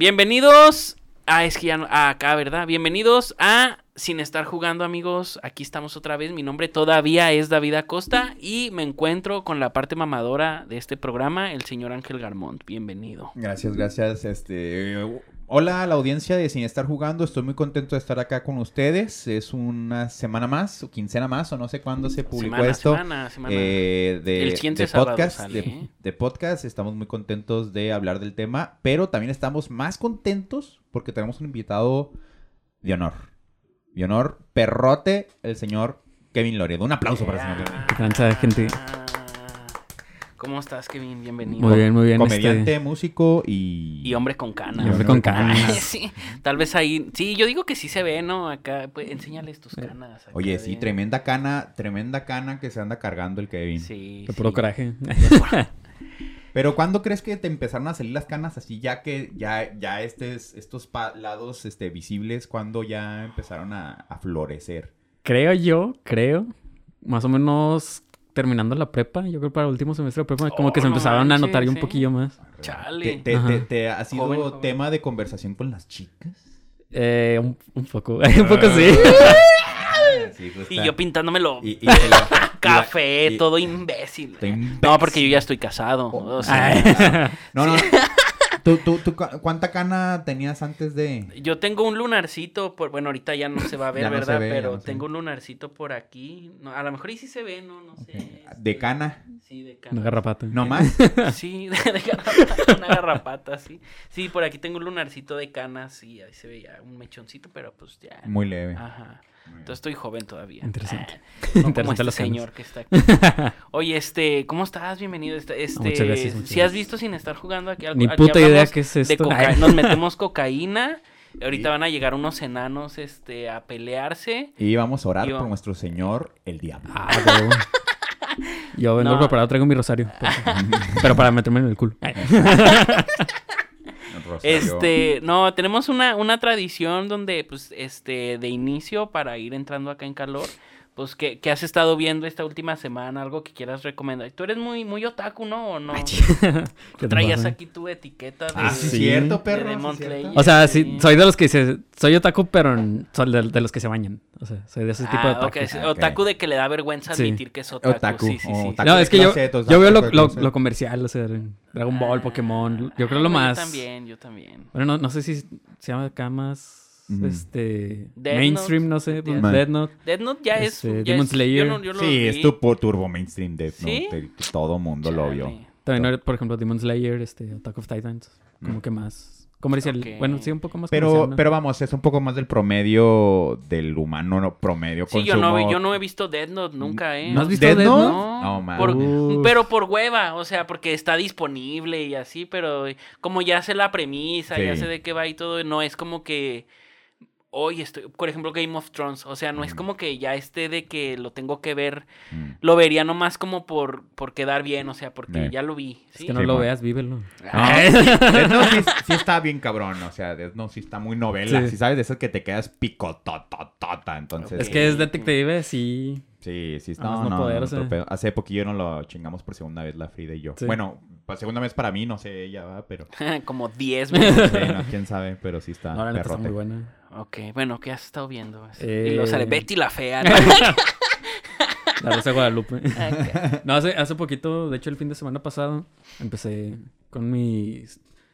Bienvenidos a es que ya no- acá, ¿verdad? Bienvenidos a Sin estar jugando, amigos. Aquí estamos otra vez. Mi nombre todavía es David Acosta y me encuentro con la parte mamadora de este programa, el señor Ángel Garmont. Bienvenido. Gracias, gracias. Este, hola a la audiencia de Sin Estar Jugando. Estoy muy contento de estar acá con ustedes. Es una semana más, o quincena más, o no sé cuándo se publicó Semana, esto. semana, semana. eh, de, El siguiente de sábado podcast, sale, ¿eh? de podcast. Estamos muy contentos de hablar del tema, pero también estamos más contentos porque tenemos un invitado de honor. De honor, perrote, el señor Kevin Loredo. Un aplauso para el señor Kevin. Qué tranza, gente. ¿Cómo estás, Kevin? Bienvenido. Muy bien, muy bien. Comediante, este, músico y... Y hombre con canas. Y hombre con canas. sí, tal vez ahí. Sí, yo digo que sí se ve, ¿no? Acá, pues, enséñales tus canas. acá Oye, de- sí, tremenda cana, tremenda cana que se anda cargando el Kevin. Sí. de puro sí. coraje. Pero ¿cuándo crees que te empezaron a salir las canas así ya que ya, ya estes, estos lados este, visibles, cuando ya empezaron a, a florecer? creo yo, creo, más o menos terminando la prepa, yo creo para el último semestre de prepa, como Oh, que se no empezaron a notar un poquillo más. Chale. ¿Te, te- Ajá. te- te ha sido Joven, joven. tema de conversación con las chicas? Eh, un, un poco, un poco sí. Sí, pues, Y yo pintándomelo. y- Café, y- todo imbécil. No, porque yo ya estoy casado. Oh. o sea, Ay. No, no. ¿Tú, tú, tú, cu- ¿Cuánta cana tenías antes de...? yo tengo un lunarcito por, bueno, ahorita ya no se va a ver, no ¿verdad? ve, Pero no tengo un lunarcito por aquí. No, a lo mejor y sí se ve, no, no sé. ¿De cana? Sí, de Una cana. garrapata. ¿No más? Sí, de, de garrapata, una garrapata, sí. Sí, por aquí tengo un lunarcito de canas y ahí se ve ya un mechoncito, pero pues ya. Muy leve. Ajá. Entonces estoy joven todavía. Interesante. No como Interesante este señor que está aquí. Oye, este, ¿cómo estás? Bienvenido. Este, este, Muchas gracias, muchas si has gracias. visto sin estar jugando aquí algo? Ni aquí puta idea qué es esto. Nos metemos cocaína. Ahorita van a llegar unos enanos, este, a pelearse. Y vamos a orar Yo- por nuestro Señor, el diablo. Ah. Yo vengo No. preparado, traigo mi rosario. Pero, pero para meterme en el culo. Este, no, tenemos una, una tradición donde, pues, este, de inicio para ir entrando acá en calor, pues, ¿qué, qué has estado viendo esta última semana? Algo que quieras recomendar. Tú eres muy, muy otaku, ¿no? ¿O no? ¿Qué te Traías aquí tu etiqueta de... Ah, sí, cierto, de perro. Demon sí, cierto. Slayer. O sea, sí, soy de los que se, soy otaku, pero soy de, de los que se bañan. O sea, soy de ese tipo de Ah, otaku. Ah. Otaku de que le da vergüenza Sí. admitir que es otaku. Otaku, Sí, sí, sí. otaku. No, es que yo, yo veo lo, lo- lo comercial, o sea, Dragon Ball. Pokémon. Yo creo lo Ah, más. Yo también, yo también. Bueno, no, no sé si se llama acá más. Este. Death mainstream, Note, no sé. Death- Death Note. Death Note ya es... Este, ya Demon es- Slayer. Yo no, yo lo Sí, vi. es tu turbo mainstream Death ¿Sí? Note, Todo mundo lo vio. También, por ejemplo, Demon Slayer, este, Attack of Titans. Como Mm. que más. Comercial. Ok. Bueno, sí, un poco más Pero, comercial, ¿no? pero vamos, es un poco más del promedio del humano no, promedio. Sí, yo no, yo no he visto Death Note nunca, ¿eh? ¿No has visto ¿Death Death Note? Note? No, No, man. por- pero por hueva, o sea, porque está disponible y así, pero como ya sé la premisa, ya sé de qué va y todo, no es como que hoy estoy, por ejemplo, Game of Thrones, o sea, no es Ujú. como que ya esté de que lo tengo que ver, Mm. lo vería nomás como por, por quedar bien, o sea, porque Eh. ya lo vi. Es ¿sí? que no Sí, lo veas, vívelo. Death Note sí, sí está bien cabrón, o sea, Note sí está muy novela. Sí. Si sabes de esas que te quedas picotototota, entonces... Es que es detective, sí. Sí, sí, Ah, no, no no, poder, no. Hace poquillo no lo chingamos por segunda vez la Frida y yo. Sí. Bueno, por segunda vez para mí, no sé ella, ¿va? pero... como 10 no veces. no, quién sabe, pero sí está No, la neta está muy buena. Ok, bueno, ¿qué has estado viendo? Eh. Y luego sale Betty la fea. ¿no? La Rosa de Guadalupe. No, hace, hace poquito, de hecho el fin de semana pasado, empecé con mi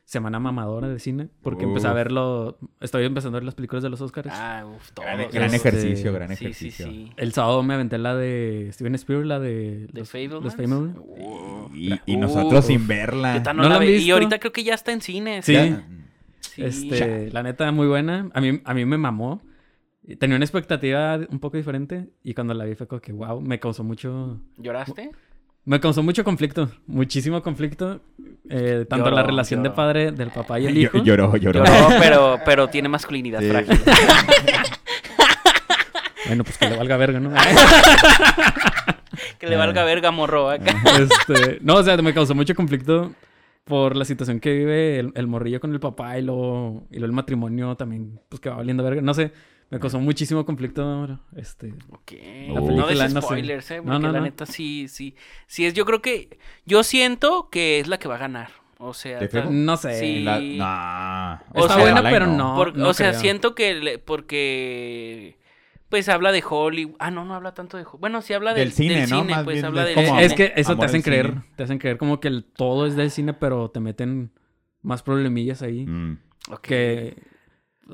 semana mamadora de cine, porque empecé a verlo, estoy empezando a ver las películas de los Oscars. Ah, uf, todos. Gran, gran Este, ejercicio, gran Sí, sí, ejercicio. sí. El sábado me aventé la de Steven Spielberg, la de ¿De los, los. Uh, Y, y nosotros uf. sin verla. ¿Qué tal no ¿No la la ve? Y ahorita creo que ya está en cines. Sí. Ya- Sí. Este, la neta, muy buena. A mí, a mí me mamó. Tenía una expectativa un poco diferente y cuando la vi fue como que, wow, me causó mucho... ¿Lloraste? Me causó mucho conflicto, muchísimo conflicto. eh, tanto Lloró, la relación lloró. de padre del papá y el hijo. Lloró, lloró. Lloró, pero, pero tiene masculinidad Sí. frágil. Bueno, pues que le valga verga, ¿no? Que le valga verga morro acá. Este, no, o sea, me causó mucho conflicto por la situación que vive el, el morrillo con el papá y luego, y luego el matrimonio también, pues que va valiendo verga. No sé, me causó muchísimo conflicto. Este, Ok. La no película, des no sé. spoilers, eh. No, Porque no, la no. neta sí, sí. Sí es, yo creo que. Yo siento que es la que va a ganar. O sea, no sé. Sí. La- nah. O Está sea, buena, pero no. no. Por- no o sea, creo. siento que le- porque pues habla de Hollywood. Ah, no, no habla tanto de Hollywood. Bueno, sí habla Del del cine, del ¿no? cine, Más pues habla de del cómo Es cine. que eso Amor te hacen creer. cine. Te hacen creer como que el todo es del cine, pero te meten más problemillas ahí. Mm. Ok. Que.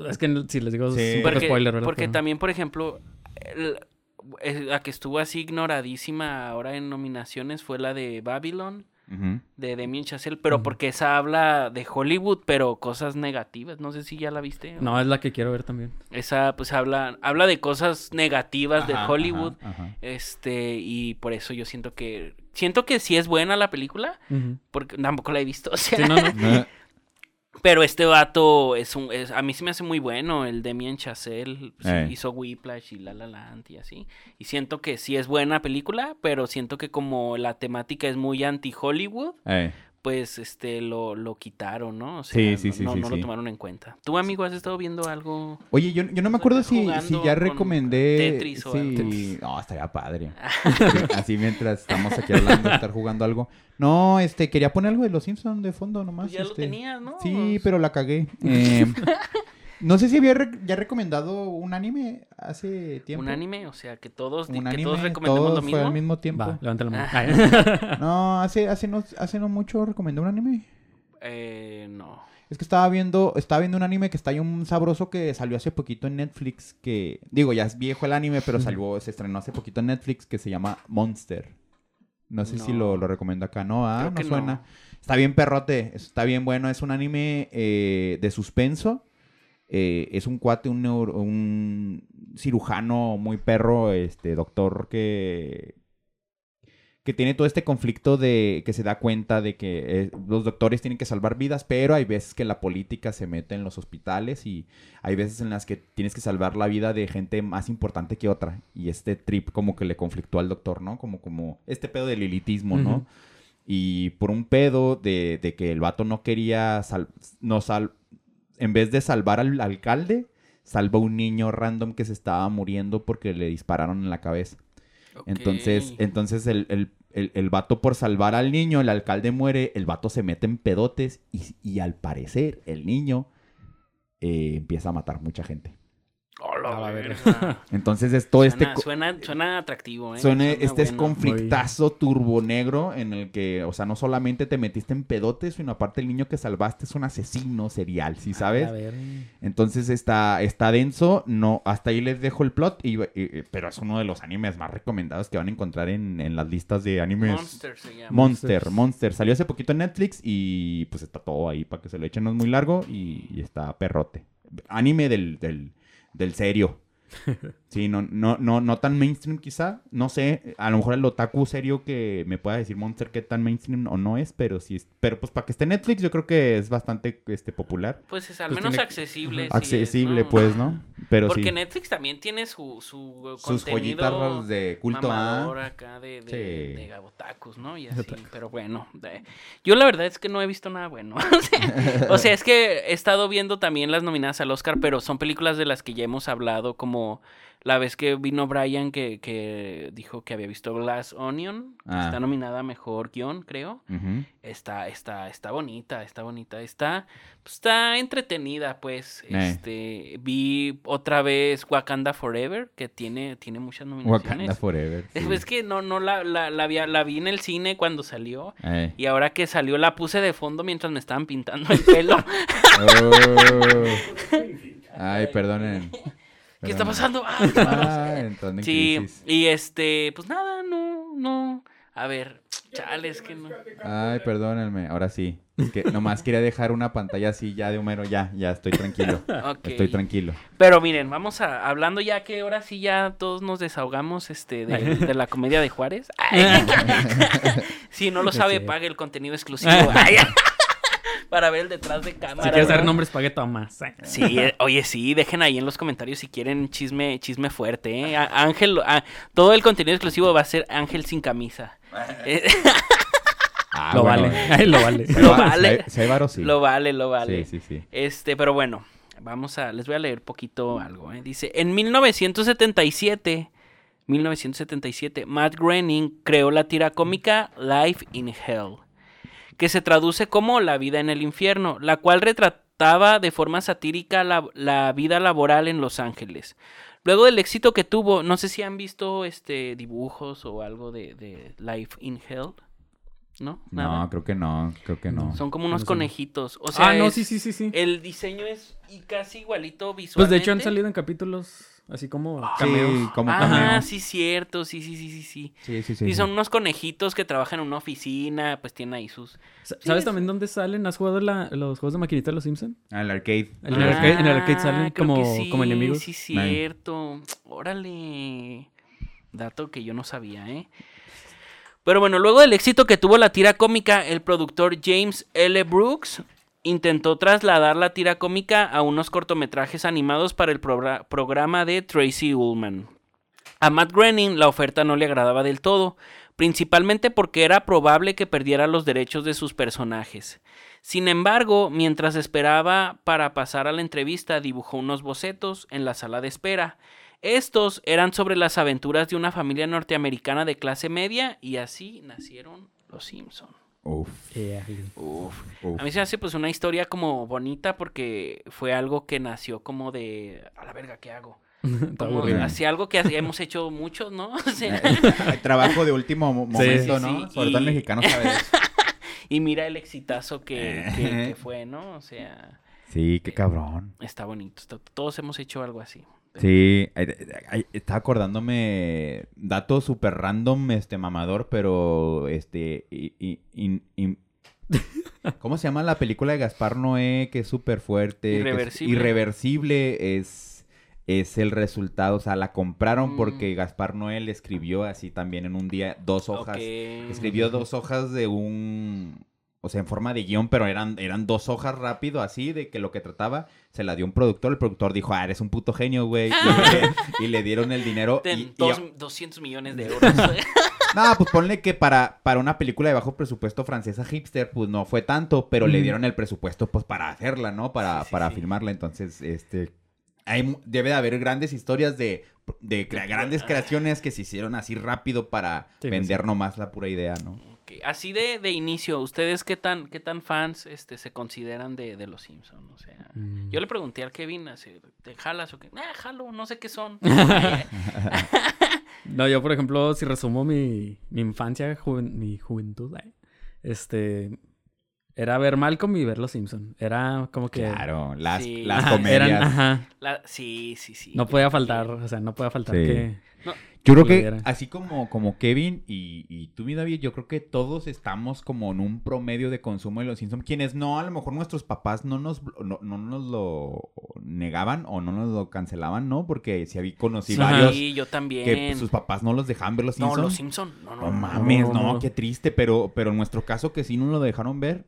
Es que si les digo, Sí. es un poco Porque, spoiler, ¿verdad? porque Pero- también, por ejemplo, el- eh, la que estuvo así ignoradísima ahora en nominaciones fue la de Babylon, De Damien Chazelle, pero porque esa habla de Hollywood, pero cosas negativas. No sé si ya la viste. No, es la que quiero ver también. Esa, pues, habla, habla de cosas negativas de Hollywood. ajá, ajá. Este, y por eso yo siento que. Siento que sí es buena la película, porque tampoco la he visto. O sea, Sí, no, no. Pero este vato es un. es- a mí se me hace muy bueno. El Damien Chazelle sí, Eh. hizo Whiplash y La La Land y así. Y siento que sí es buena película, pero siento que como la temática es muy anti-Hollywood, eh, pues este lo, lo quitaron, ¿no? O sea, Sí, sí, no, sí, no, sí, no lo sí. tomaron en cuenta. ¿Tú, amigo, has estado viendo algo? Oye, yo, yo no me acuerdo si, si ya recomendé. Tetris o algo. No, estaría padre. Así mientras estamos aquí hablando, estar jugando algo. No, este, quería poner algo de los Simpsons de fondo nomás. Pues ya lo este. tenías, ¿no? Sí, pero la cagué. Eh, no sé si había re- ya recomendado un anime hace tiempo. Un anime, o sea, que todos, Un que anime, todos recomendemos todo lo fue mismo. al mismo tiempo. Va, levanta la mano. Ah. No, hace, hace, no, hace no mucho recomendé un anime. Eh, no. Es que estaba viendo, estaba viendo un anime que está ahí un sabroso que salió hace poquito en Netflix, que, digo, ya es viejo el anime, pero salió, se estrenó hace poquito en Netflix, que se llama Monster. No sé si lo, lo recomiendo acá, ¿no? Ah, Creo no que suena. no. Está bien perrote, está bien bueno, es un anime eh, de suspenso. Eh, es un cuate, un, neuro- un cirujano muy perro, este doctor que, que tiene todo este conflicto de que se da cuenta de que eh, los doctores tienen que salvar vidas, pero hay veces que la política se mete en los hospitales y hay veces en las que tienes que salvar la vida de gente más importante que otra. Y este trip como que le conflictó al doctor, ¿no? Como, como este pedo del lilitismo, ¿no? Y por un pedo de, de que el vato no quería, sal- no sal, en vez de salvar al alcalde, salva a un niño random que se estaba muriendo porque le dispararon en la cabeza. Entonces, entonces el, el, el, el vato por salvar al niño, el alcalde muere, el vato se mete en pedotes y, y al parecer el niño eh, empieza a matar mucha gente. Hola, verga. Entonces es todo este... Suena, co- suena, suena atractivo, ¿eh? Suena Suena este es conflictazo turbo negro en el que, o sea, no solamente te metiste en pedotes, sino aparte el niño que salvaste es un asesino serial, ¿sí sabes? A ver. Entonces está, está denso, no, hasta ahí les dejo el plot, y, y- pero es uno de los animes más recomendados que van a encontrar en, en las listas de animes. Monster se llama. Monster, Monsters. Monster. Salió hace poquito en Netflix y pues está todo ahí para que se lo echen, no es muy largo y, y está perrote. Anime del, del, del serio. Sí, no, no, no, no tan mainstream quizá. No sé, a lo mejor el otaku serio que me pueda decir Monster qué tan mainstream o no es, pero sí es, pero pues para que esté Netflix yo creo que es bastante este popular. Pues es al Pues menos tiene- accesible. sí es, Accesible, ¿no? pues, ¿no? Pero Porque sí. Netflix también tiene su, su Sus joyitas de culto a acá de, de, Sí. de gabotakus, ¿no? Y así, pero bueno. de- Yo la verdad es que no he visto nada bueno. o sea, es que he estado viendo también las nominadas al Oscar, pero son películas de las que ya hemos hablado, como la vez que vino Brian que, que dijo que había visto Glass Onion, que Ah. está nominada a Mejor Guión, creo. Está, está, está bonita, está bonita, está, pues, está entretenida, pues. Eh. Este, vi otra vez Wakanda Forever, que tiene, tiene muchas nominaciones. Wakanda Forever. sí. Es que no, no la, la, la, vi, la vi en el cine cuando salió. Eh. Y ahora que salió la puse de fondo mientras me estaban pintando el pelo. Oh. Ay, perdonen. ¿Qué está pasando? Ah. Ah, entrando en sí, crisis. y este, pues nada, no, no. A ver, chales, que no. Ay, perdónenme. Ahora sí. Es que nomás quería dejar una pantalla así ya de Homero. Ya, ya estoy tranquilo. Estoy tranquilo. Pero miren, vamos a hablando ya que ahora sí ya todos nos desahogamos este de, de la comedia de Juárez. Si no lo sabe, pague el contenido exclusivo Ay. Para ver el detrás de cámara. Si quieres ¿verdad? dar nombres, pague Tomás. Sí, eh, oye, sí, dejen ahí en los comentarios si quieren chisme, chisme fuerte, ¿eh? A- Ángel, a- todo el contenido exclusivo va a ser Ángel sin camisa. Eh, Ah, Lo bueno. vale. Ay, lo vale. Lo va- vale. si hay varo, sí. Lo vale, lo vale. Sí, sí, sí. Este, pero bueno, vamos a, les voy a leer poquito algo. ¿eh? Dice, en 1977, 1977, Matt Groening creó la tira cómica Life in Hell, que se traduce como La vida en el infierno, la cual retra- retrataba de forma satírica la, la vida laboral en Los Ángeles. Luego del éxito que tuvo, no sé si han visto este dibujos o algo de, de Life in Hell. ¿No? No, creo que no, creo que no. Son como No unos conejitos. O sea, ah, no, es- sí, sí, sí, sí. el diseño es y casi igualito visualmente. Pues de hecho han salido en capítulos así como cameos. Sí, como Ah, sí, cierto. Sí, sí, sí, sí, sí. Sí, sí, sí. Y sí. son unos conejitos que trabajan en una oficina, pues tienen ahí sus... Sí, ¿Sabes es- también dónde salen? ¿Has jugado la- los juegos de maquinita de los Simpson? Ah, el arcade. En el arcade- en el arcade salen Ah, creo como- sí, como enemigos. Sí, cierto. Órale. Dato que yo no sabía, ¿eh? Pero bueno, luego del éxito que tuvo la tira cómica, el productor James L. Brooks intentó trasladar la tira cómica a unos cortometrajes animados para el progra- programa de Tracy Ullman. A Matt Groening la oferta no le agradaba del todo, principalmente porque era probable que perdiera los derechos de sus personajes. Sin embargo, mientras esperaba para pasar a la entrevista, dibujó unos bocetos en la sala de espera. Estos eran sobre las aventuras de una familia norteamericana de clase media y así nacieron los Simpson. Uf, Uf. uf. A mí se me hace pues una historia como bonita porque fue algo que nació como de a la verga, ¿qué hago? Como algo que así hemos hecho muchos, ¿no? O sea, Hay trabajo de último mo- momento, Sí, sí, ¿no? sí, Sobre todo el y- mexicano sabe eso. y mira el exitazo que, que- que fue, ¿no? O sea, Sí, qué cabrón. está bonito. Todos hemos hecho algo así. Sí, estaba acordándome dato súper random, este mamador, pero este y- y- ¿Cómo se llama la película de Gaspar Noé que es súper fuerte? que es Irreversible. irreversible es es el resultado, o sea, la compraron Mm. porque Gaspar Noé le escribió así también en un día dos hojas. Escribió dos hojas de un. O sea, en forma de guion, pero eran, eran dos hojas rápido, así, de que lo que trataba, se la dio un productor. El productor dijo, ah, eres un puto genio, güey. Y, le- y le dieron el dinero. Ten y- y- dos- 200 millones de euros. no, pues ponle que para, para una película de bajo presupuesto francesa hipster, pues no fue tanto, pero le dieron el presupuesto, pues para hacerla, ¿no? Para, Sí, sí, para sí. filmarla. Entonces, este. Hay, debe de haber grandes historias de, de crea- grandes creaciones que se hicieron así rápido para Sí, vender nomás la pura idea, ¿no? Ok, Así de, de inicio, ¿ustedes qué tan, qué tan fans este, se consideran de, de los Simpsons? O sea, Mm. yo le pregunté al Kevin, así, ¿te jalas o qué? Ah, jalo, no sé qué son. No, yo, por ejemplo, si resumo mi, mi infancia, juven- mi juventud, ay, este, era ver Malcolm y ver Los Simpson. Era como que... Claro, las, Sí. las comedias. eran, ajá, La- sí, sí, sí. no podía faltar, o sea, no podía faltar Sí. que... Yo creo que así como, como Kevin y, y tú, mi David, yo creo que todos estamos como en un promedio de consumo de los Simpsons. Quienes no, a lo mejor nuestros papás no nos, no, no nos lo negaban o no nos lo cancelaban, ¿no? Porque si había conocí Ajá. varios Sí, yo también. que pues, sus papás no los dejaban ver los no, Simpsons. los Simpson. No, no, No no. mames, no, no. qué triste, pero, pero en nuestro caso que sí no lo dejaron ver,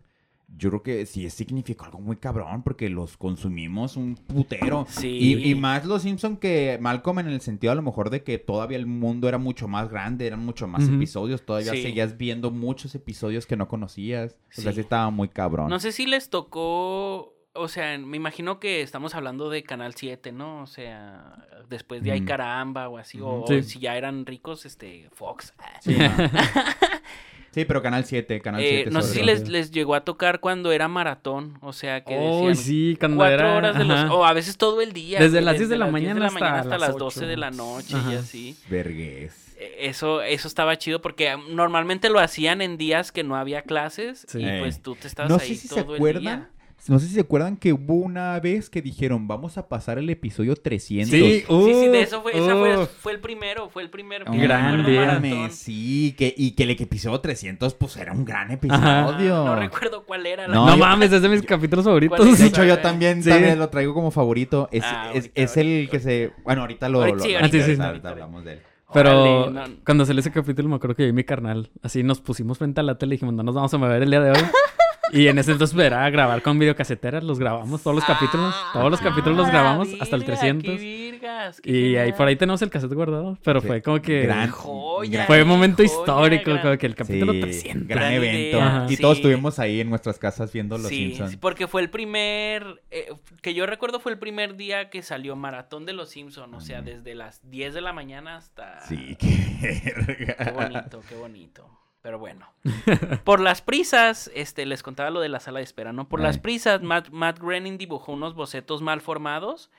yo creo que sí significó algo muy cabrón porque los consumimos un putero. Sí. Y, y más los Simpson que Malcolm en el sentido a lo mejor de que todavía el mundo era mucho más grande, eran mucho más episodios, todavía Sí. seguías viendo muchos episodios que no conocías. O sea, Sí. estaba muy cabrón. No sé si les tocó, o sea, me imagino que estamos hablando de Canal 7, ¿no? O sea, después de Ay Ujú. Caramba o así, o Sí. si ya eran ricos, este, Fox. Sí, no. Sí, pero Canal 7, Canal Eh, 7. no sé si les, les llegó a tocar cuando era maratón, o sea, que Oh, decían sí, cuando cuatro era... horas de los, o a veces todo el día. Desde las 10 de la mañana hasta hasta las las 12 de 8. la noche y así. Vergués. Eh, Eso, eso estaba chido porque ah, normalmente lo hacían en días que no había clases Sí. y Eh. pues tú te estabas No ahí sé si todo se el acuerdan. día. No sé si se acuerdan que hubo una vez que dijeron, vamos a pasar el episodio 300. Sí, Sí, sí, de uh, eso fue, esa fue, uh. fue el primero, fue el primero. Un yo gran día. sí, que, y que el episodio 300 pues era un gran Ah, episodio. no recuerdo cuál era. la No, No, yo- mames, es de mis capítulos favoritos. De hecho, yo también, Sí. también lo traigo como favorito. Es, Ah, es, ahorita, es el ahorita, que se... Bueno, ahorita lo... Ahorita lo- sí, lo- ahorita, ahorita- sí, sí. ahorita hablamos de él. Pero Órale, no. cuando salió ese capítulo me acuerdo que vi mi carnal. Así nos pusimos frente a la tele y dijimos, no nos vamos a mover el día de hoy. y en ese entonces era grabar con videocaseteras. Los grabamos todos los capítulos. Todos los capítulos los Ah, grabamos hasta el virga, 300. qué virgas, qué Y ahí por ahí tenemos el cassette guardado. Pero Sí. fue como que... Gran- Joya, Fue un momento joya, histórico, gran- como que el capítulo Sí, 300. gran evento. idea, Y todos estuvimos ahí en nuestras casas viendo Los sí, Simpsons. sí, porque fue el primer, eh, que yo recuerdo fue el primer día que salió Maratón de los Simpsons, o sea, desde las 10 de la mañana hasta... Sí, qué. Qué bonito, qué bonito. Pero bueno. Por las prisas, este, les contaba lo de la sala de espera, ¿no? Por las prisas, Matt, Matt Groening dibujó unos bocetos mal formados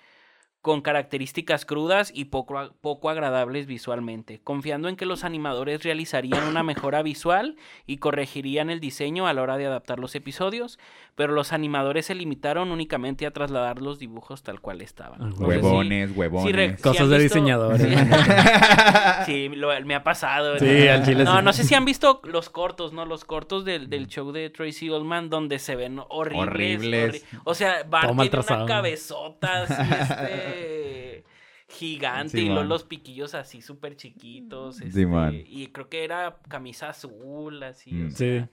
con características crudas y poco, poco agradables visualmente, confiando en que los animadores realizarían una mejora visual y corregirían el diseño a la hora de adaptar los episodios, pero los animadores se limitaron únicamente a trasladar los dibujos tal cual estaban. Ah, si- Huevones, si huevones. re- Cosas de visto- diseñadores. Sí. Sí, lo- me ha pasado. Sí, ¿no? al chile No, sí. no sé si han visto los cortos, ¿no? Los cortos del, del show de Tracy Ullman donde se ven horribles. Horribles. horri- o sea, Bart Todo mal tiene una cabezota así, este... Gigante y luego Simón. los piquillos así súper chiquitos. Este, Simón. y creo que era camisa azul, así. Mm. o Sí. sea, Sí,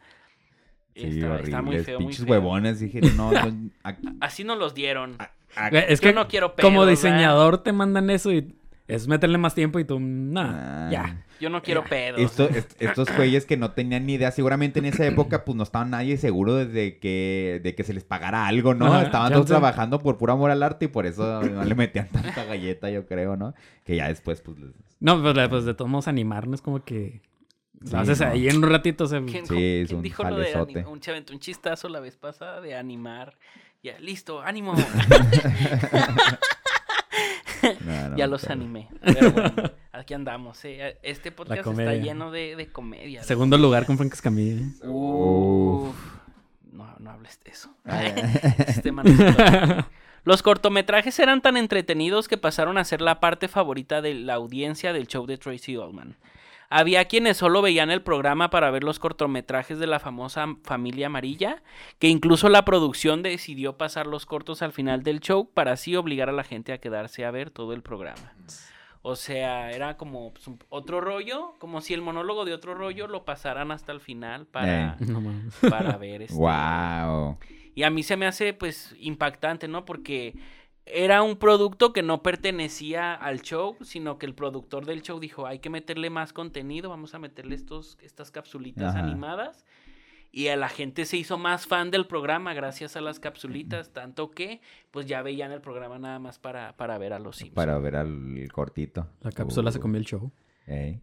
está, está muy feo, muy Pinches feo. huevones. Dije, no, no, a- Así nos los dieron. a- a- Güey, Es Yo que no quiero como pedos, diseñador te mandan eso y es meterle más tiempo y tú, nah, Ah. ya. Yo no quiero pedos. Esto- est- estos güeyes que no tenían ni idea, seguramente en esa época pues no estaba nadie seguro de que, de que se les pagara algo, ¿no? Ajá, Estaban todos sé. trabajando por puro amor al arte y por eso no le metían tanta galleta, yo creo, ¿no? Que ya después pues les... No, pues, pues de todos modos animarnos como que... Sí, lo haces no. ahí en un ratito, o sea... ¿Quién, Sí, quién es un dijo lo de un, se un chistazo la vez pasada de animar? Ya, listo, ánimo. no, no ya los animé. Pero bueno, aquí andamos. ¿eh? Este podcast está lleno de, de comedia. Segundo lugar con Frank Escamilla. ¿eh? Uf. No, no hables de eso. Ay, Este se. Los cortometrajes eran tan entretenidos que pasaron a ser la parte favorita de la audiencia del show de Tracy Ullman. Había quienes solo veían el programa para ver los cortometrajes de la famosa familia amarilla, que incluso la producción decidió pasar los cortos al final del show para así obligar a la gente a quedarse a ver todo el programa. O sea, era como pues, un- otro rollo, como si el monólogo de otro rollo lo pasaran hasta el final para, No mames. para ver este, Wow. y a mí se me hace pues impactante, ¿no? Porque era un producto que no pertenecía al show, sino que el productor del show dijo, hay que meterle más contenido, vamos a meterle estos, estas capsulitas Ajá. animadas. Y a la gente se hizo más fan del programa gracias a las capsulitas, tanto que pues ya veían el programa nada más para, para ver a los Simpsons. Para ver al cortito. La cápsula se Uh, comió el show.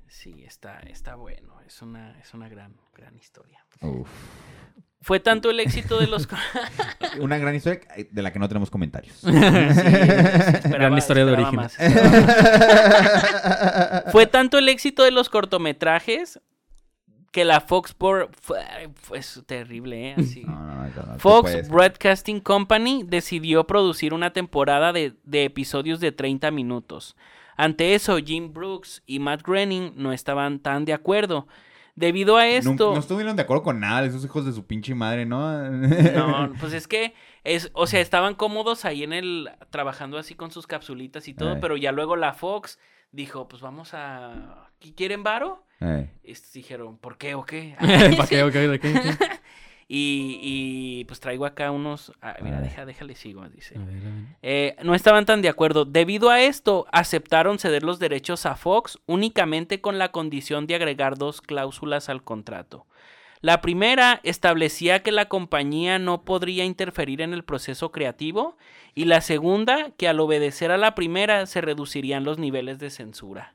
Sí, está, está bueno, es una, es una gran, gran historia. uf. Fue tanto el éxito de los... Una gran historia de la que no tenemos comentarios. Sí, esperaba- Gran historia de origen. más. Fue tanto el éxito de los cortometrajes que la Fox por fue, fue es terrible, ¿eh? Así. No, no, no, no, tú Fox. Broadcasting Company decidió producir una temporada de, de episodios de 30 minutos. Ante eso, Jim Brooks y Matt Groening no estaban tan de acuerdo. Debido a esto... no estuvieron de acuerdo con nada esos hijos de su pinche madre, ¿no? No, pues es que es, o sea, estaban cómodos ahí en el trabajando así con sus capsulitas y todo, Ay. pero ya luego la Fox dijo, pues vamos a ¿Qui- ¿quieren varo? Ey. Y estos dijeron, ¿por qué o qué? ¿Para qué? ¿O qué? ¿De qué? Y, y pues traigo acá unos, ah, mira, deja, déjale sigo, dice. A ver, a ver. Eh, no estaban tan de acuerdo. Debido a esto, aceptaron ceder los derechos a Fox únicamente con la condición de agregar dos cláusulas al contrato. La primera establecía que la compañía no podría interferir en el proceso creativo y la segunda que al obedecer a la primera se reducirían los niveles de censura.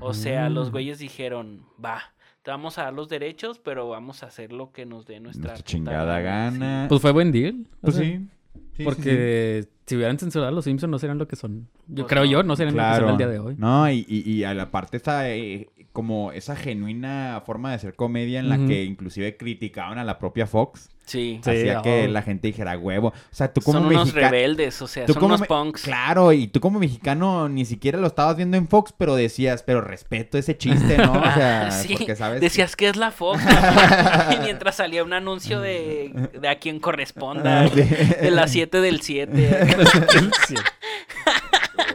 O sea, los Mm. güeyes dijeron, va, te vamos a dar los derechos, pero vamos a hacer lo que nos dé nuestra chingada gana. Pues fue buen deal. Pues sea, sí. Sí, sí, Porque si hubieran censurado a los Simpsons no serían lo que son. Yo Pues creo no. yo, no serían lo que son el día de hoy. No, y, y, y a la parte esa, eh, como esa genuina forma de hacer comedia en la que inclusive criticaban a la propia Fox. Sí. Sí, hacía que oh. la gente dijera huevo. O sea, tú como Son unos mexicano. rebeldes, o sea, Tú son como unos punks. Claro, y tú como mexicano ni siquiera lo estabas viendo en Fox, pero decías, pero respeto ese chiste, ¿no? O sea, Sí, porque sabes. Decías que es la Fox. y mientras salía un anuncio de, de a quien corresponda. Ah, sí. De las 7 del 7. Sí.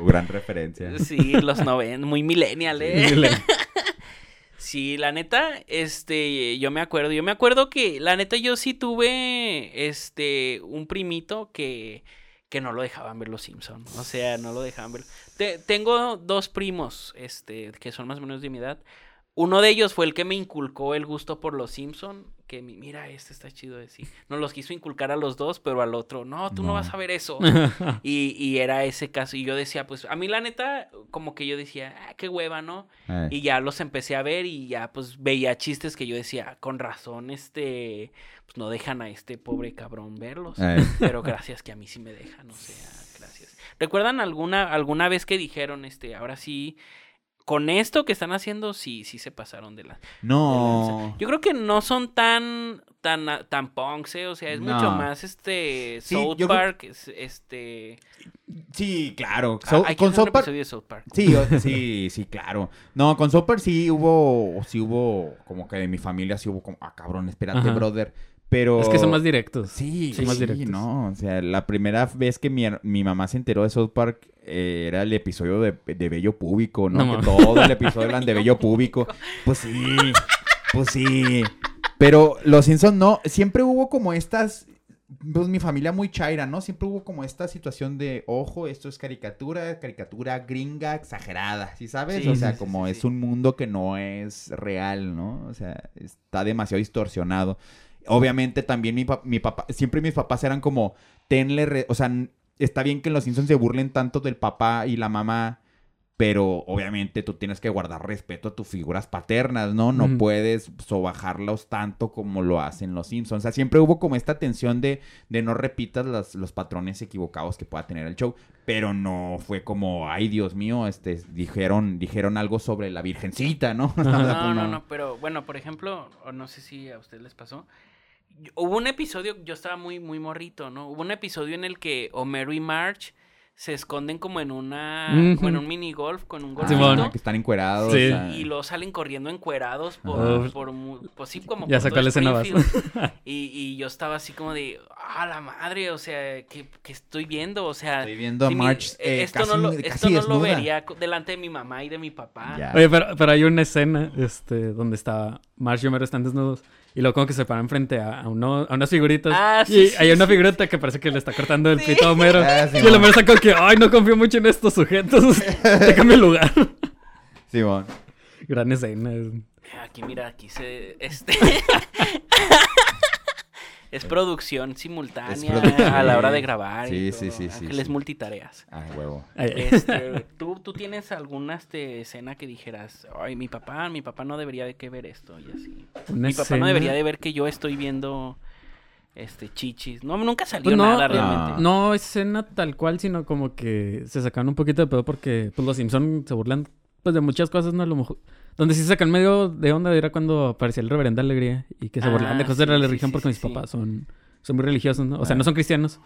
Gran referencia. Sí, los 90. Muy millennial, ¿eh? Sí, la neta, este, yo me acuerdo, yo me acuerdo que, la neta, yo sí tuve, este, un primito que, que no lo dejaban ver los Simpsons, o sea, no lo dejaban ver. Te- tengo dos primos, este, que son más o menos de mi edad. Uno de ellos fue el que me inculcó el gusto por los Simpson, que mi- mira, este está chido de sí. Nos los quiso inculcar a los dos, pero al otro, no, tú no, No. vas a ver eso. y, y era ese caso. Y yo decía, pues, a mí la neta, como que yo decía, ah, qué hueva, ¿no? Eh, Y ya los empecé a ver y ya pues veía chistes que yo decía, con razón, este, pues no dejan a este pobre cabrón verlos. eh. Pero gracias que a mí sí me dejan, o sea, gracias. ¿Recuerdan alguna, alguna vez que dijeron, este, ahora sí, con esto que están haciendo, sí, sí se pasaron de la... de No. lanza"? Yo creo que no son tan, tan, tan punks, ¿eh? O sea, es mucho más, este, Sí, South creo- Park, es- este... Sí, claro. ah, So- con South Park- de South Park. Sí, sí, sí, claro. No, con Soper sí hubo, sí hubo, como que de mi familia sí hubo como, ah, cabrón, espérate, Ajá. brother. Pero... Es que son más directos. Sí, Son más sí, directos. no, o sea, la primera vez que mi, mi mamá se enteró de South Park eh, era el episodio de, de Bello Púbico, ¿no? No que todo el episodio eran de Bello Púbico. Pues sí, pues sí. Pero los Simpsons no, siempre hubo como estas, pues mi familia muy chaira, ¿no? Siempre hubo como esta situación de, ojo, esto es caricatura, caricatura gringa exagerada, ¿sí sabes? Sí, o sea, sí, como sí, es sí. un mundo que no es real, ¿no? O sea, está demasiado distorsionado. Obviamente también mi, pa- mi papá, siempre mis papás eran como, tenle, re- o sea, está bien que en los Simpsons se burlen tanto del papá y la mamá, pero obviamente tú tienes que guardar respeto a tus figuras paternas, ¿no? No puedes sobajarlos tanto como lo hacen los Simpsons. O sea, siempre hubo como esta tensión de, de no repitas las- los patrones equivocados que pueda tener el show, pero no fue como, ay, Dios mío, este, dijeron, dijeron algo sobre la virgencita, ¿no? No, no, no, pero bueno, por ejemplo, o no sé si a ustedes les pasó. Hubo un episodio, yo estaba muy, muy morrito, ¿no? Hubo un episodio en el que Homero y Marge se esconden como en una, como en un mini golf con un golfito. que están encuerados. Sí. o sea, Y luego salen corriendo encuerados por, por, pues sí, como Ya todo cuál escena. Y, y yo estaba así como de, ah, la madre, o sea, ¿qué, qué estoy viendo? O sea, Estoy viendo a sí, mi- Marge eh, esto casi, no lo, casi esto no lo vería delante de mi mamá y de mi papá. Ya. Oye, pero, pero hay una escena este, donde está Marge y Homero están desnudos. Y luego como que se paran frente a, a, uno- a unas figuritas. Ah, y sí, sí, hay una sí. figurita que parece que le está cortando el Sí. pito a Homero. Ah, sí, y el. Homero está como que, ay, no confío mucho en estos sujetos. Te cambio el lugar. Simón. Gran escena. es- Aquí, mira, aquí se. Este. es producción simultánea Es producción. a la hora de grabar. Sí, y sí, todo. sí, sí, Ángeles sí. multitareas. Ah, huevo. Este, ¿tú, tú tienes alguna este, escena que dijeras, ay, mi papá, mi papá no debería de que ver esto y así. una mi papá no debería de ver que yo estoy viendo este chichis. No, nunca salió Pues no, nada eh, realmente. no escena tal cual, sino como que se sacan un poquito de pedo porque pues, los Simpson se burlan pues de muchas cosas, ¿no? A lo mejor. Donde sí sacan medio de onda era cuando aparecía el reverendo Alegría y que se Ah, burlaban de cosas de la religión sí, porque mis papás son, son muy religiosos, ¿no? O sea, no son cristianos,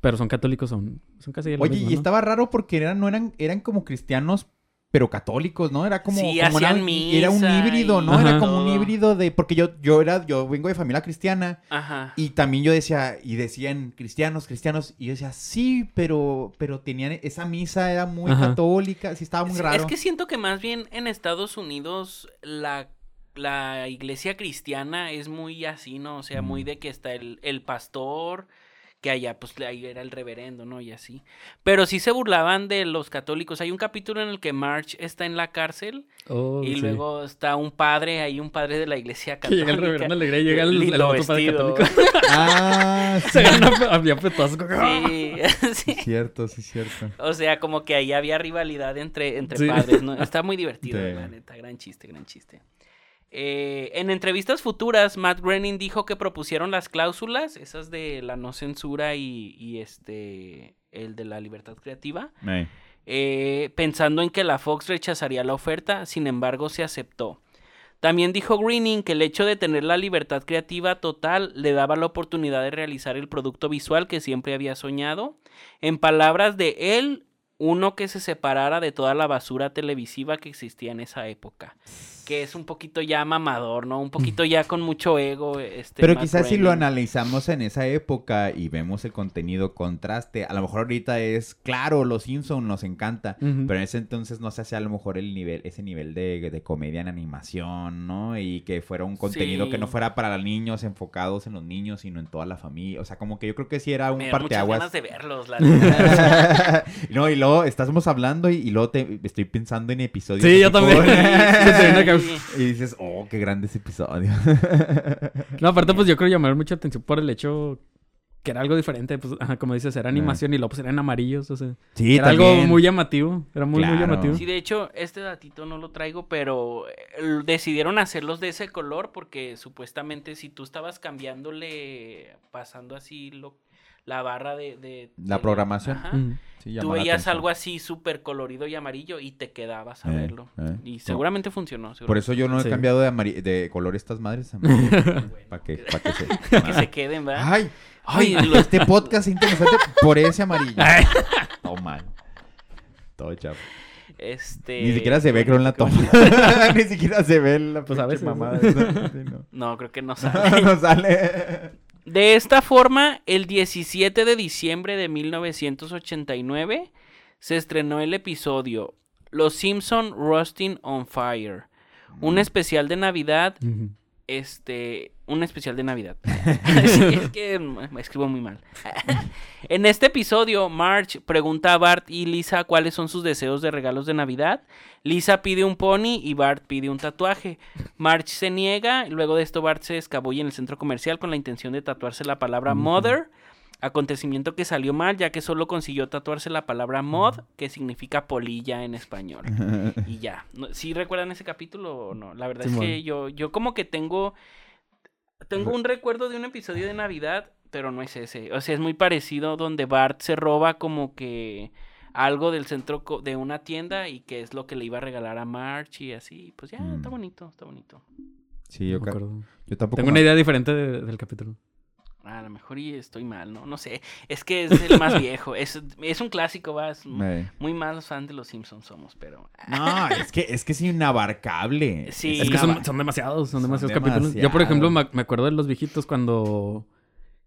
pero son católicos, son, son casi Oye, mismo, y ¿no? estaba raro porque eran, no eran, eran como cristianos, pero católicos, ¿no? Era como, Sí, como una- hacían era un misa híbrido, y ¿no? Era como un híbrido de, porque yo, yo era, yo vengo de familia cristiana Ajá. y también yo decía, y decían cristianos, cristianos, y yo decía, sí, pero, pero tenían, esa misa era muy Ajá. católica, sí estaba muy raro. Es que siento que más bien en Estados Unidos la, la iglesia cristiana es muy así, ¿no? O sea, muy Mm. de que está el, el pastor, que allá pues ahí era el reverendo, ¿no? Y así. Pero sí se burlaban de los católicos. Hay un capítulo en el que March está en la cárcel Oh, y sí. luego está un padre, hay un padre de la iglesia Que llega católica. el reverendo Alegría y llega el, el otro padre católico. Ah, sí, se había petazos. Sí, sí. sí, cierto, sí, cierto. O sea, como que ahí había rivalidad entre, entre Sí. padres, ¿no? Está muy divertido, Sí. la neta. Gran chiste, gran chiste. Eh, en entrevistas futuras, Matt Groening dijo que propusieron las cláusulas, esas de la no censura y, y este, el de la libertad creativa, eh, pensando en que la Fox rechazaría la oferta, sin embargo se aceptó. También dijo Greening que el hecho de tener la libertad creativa total le daba la oportunidad de realizar el producto visual que siempre había soñado. En palabras de él, uno que se separara de toda la basura televisiva que existía en esa época. Que es un poquito ya mamador, ¿no? Un poquito ya con mucho ego. Este, Pero Matt quizás si lo analizamos en esa época y vemos el contenido contraste, a lo mejor ahorita es claro, los Simpsons nos encanta, pero en ese entonces no se hacía a lo mejor el nivel, ese nivel de, de comedia en animación, ¿no? Y que fuera un contenido Sí. que no fuera para los niños enfocados en los niños, sino en toda la familia. O sea, como que yo creo que sí era un Me parteaguas. ganas de verlos, la no, y luego estamos hablando y, y luego te, estoy pensando en episodios. Sí, yo también. Sí. Y dices, oh, qué grande ese episodio. No, aparte, pues yo creo llamar mucha atención por el hecho que era algo diferente. Pues, ajá, como dices, era animación y luego pues eran amarillos. O sea, Sí, era algo muy llamativo. Era muy, muy llamativo. Sí, de hecho, este datito no lo traigo, pero eh, decidieron hacerlos de ese color porque supuestamente si tú estabas cambiándole, pasando así lo, la barra de... de- La de- programación. ajá, Mm. Sí, tú veías atención. algo así súper colorido y amarillo y te quedabas a Eh, verlo. eh. Y No. seguramente funcionó. Por eso yo no he Sí. cambiado de, de color estas madres. Para que, pa' que se... que se queden, ¿verdad? Ay, ay, este podcast es interesante por ese amarillo. Todo mal. Todo chapo. Este... Ni siquiera se ve, creo, en la toma. Ni siquiera se ve la Pues a veces, mamada. No, creo que no sale. no sale. De esta forma, el 17 de diciembre de 1989 se estrenó el episodio Los Simpson Roasting on Fire, un especial de Navidad, este, un especial de Navidad. Es que me escribo muy mal. en este episodio, Marge pregunta a Bart y Lisa cuáles son sus deseos de regalos de Navidad. Lisa pide un pony y Bart pide un tatuaje. Marge se niega, luego de esto Bart se escabulle en el centro comercial con la intención de tatuarse la palabra. Mother. Acontecimiento que salió mal ya que solo consiguió tatuarse la palabra mod, que significa polilla en español. Y ya. ¿Sí recuerdan ese capítulo o no? La verdad es que yo, yo como que tengo. Tengo un recuerdo de un episodio de Navidad, pero no es ese. O sea, es muy parecido donde Bart se roba como que algo del centro de una tienda y que es lo que le iba a regalar a March y así. Pues ya, está Mm. bonito, está bonito. Sí, yo, No me ca- acuerdo. yo tampoco. Tengo una idea diferente de- del capítulo. A lo mejor y estoy mal, ¿no? No sé. Es que es el más viejo. Es, es un clásico, vas. Muy más fan de los Simpsons somos, pero. No, es que es que es inabarcable. Sí. Es que son, son demasiados, son Son demasiados capítulos. Yo, por ejemplo, me, me acuerdo de los viejitos cuando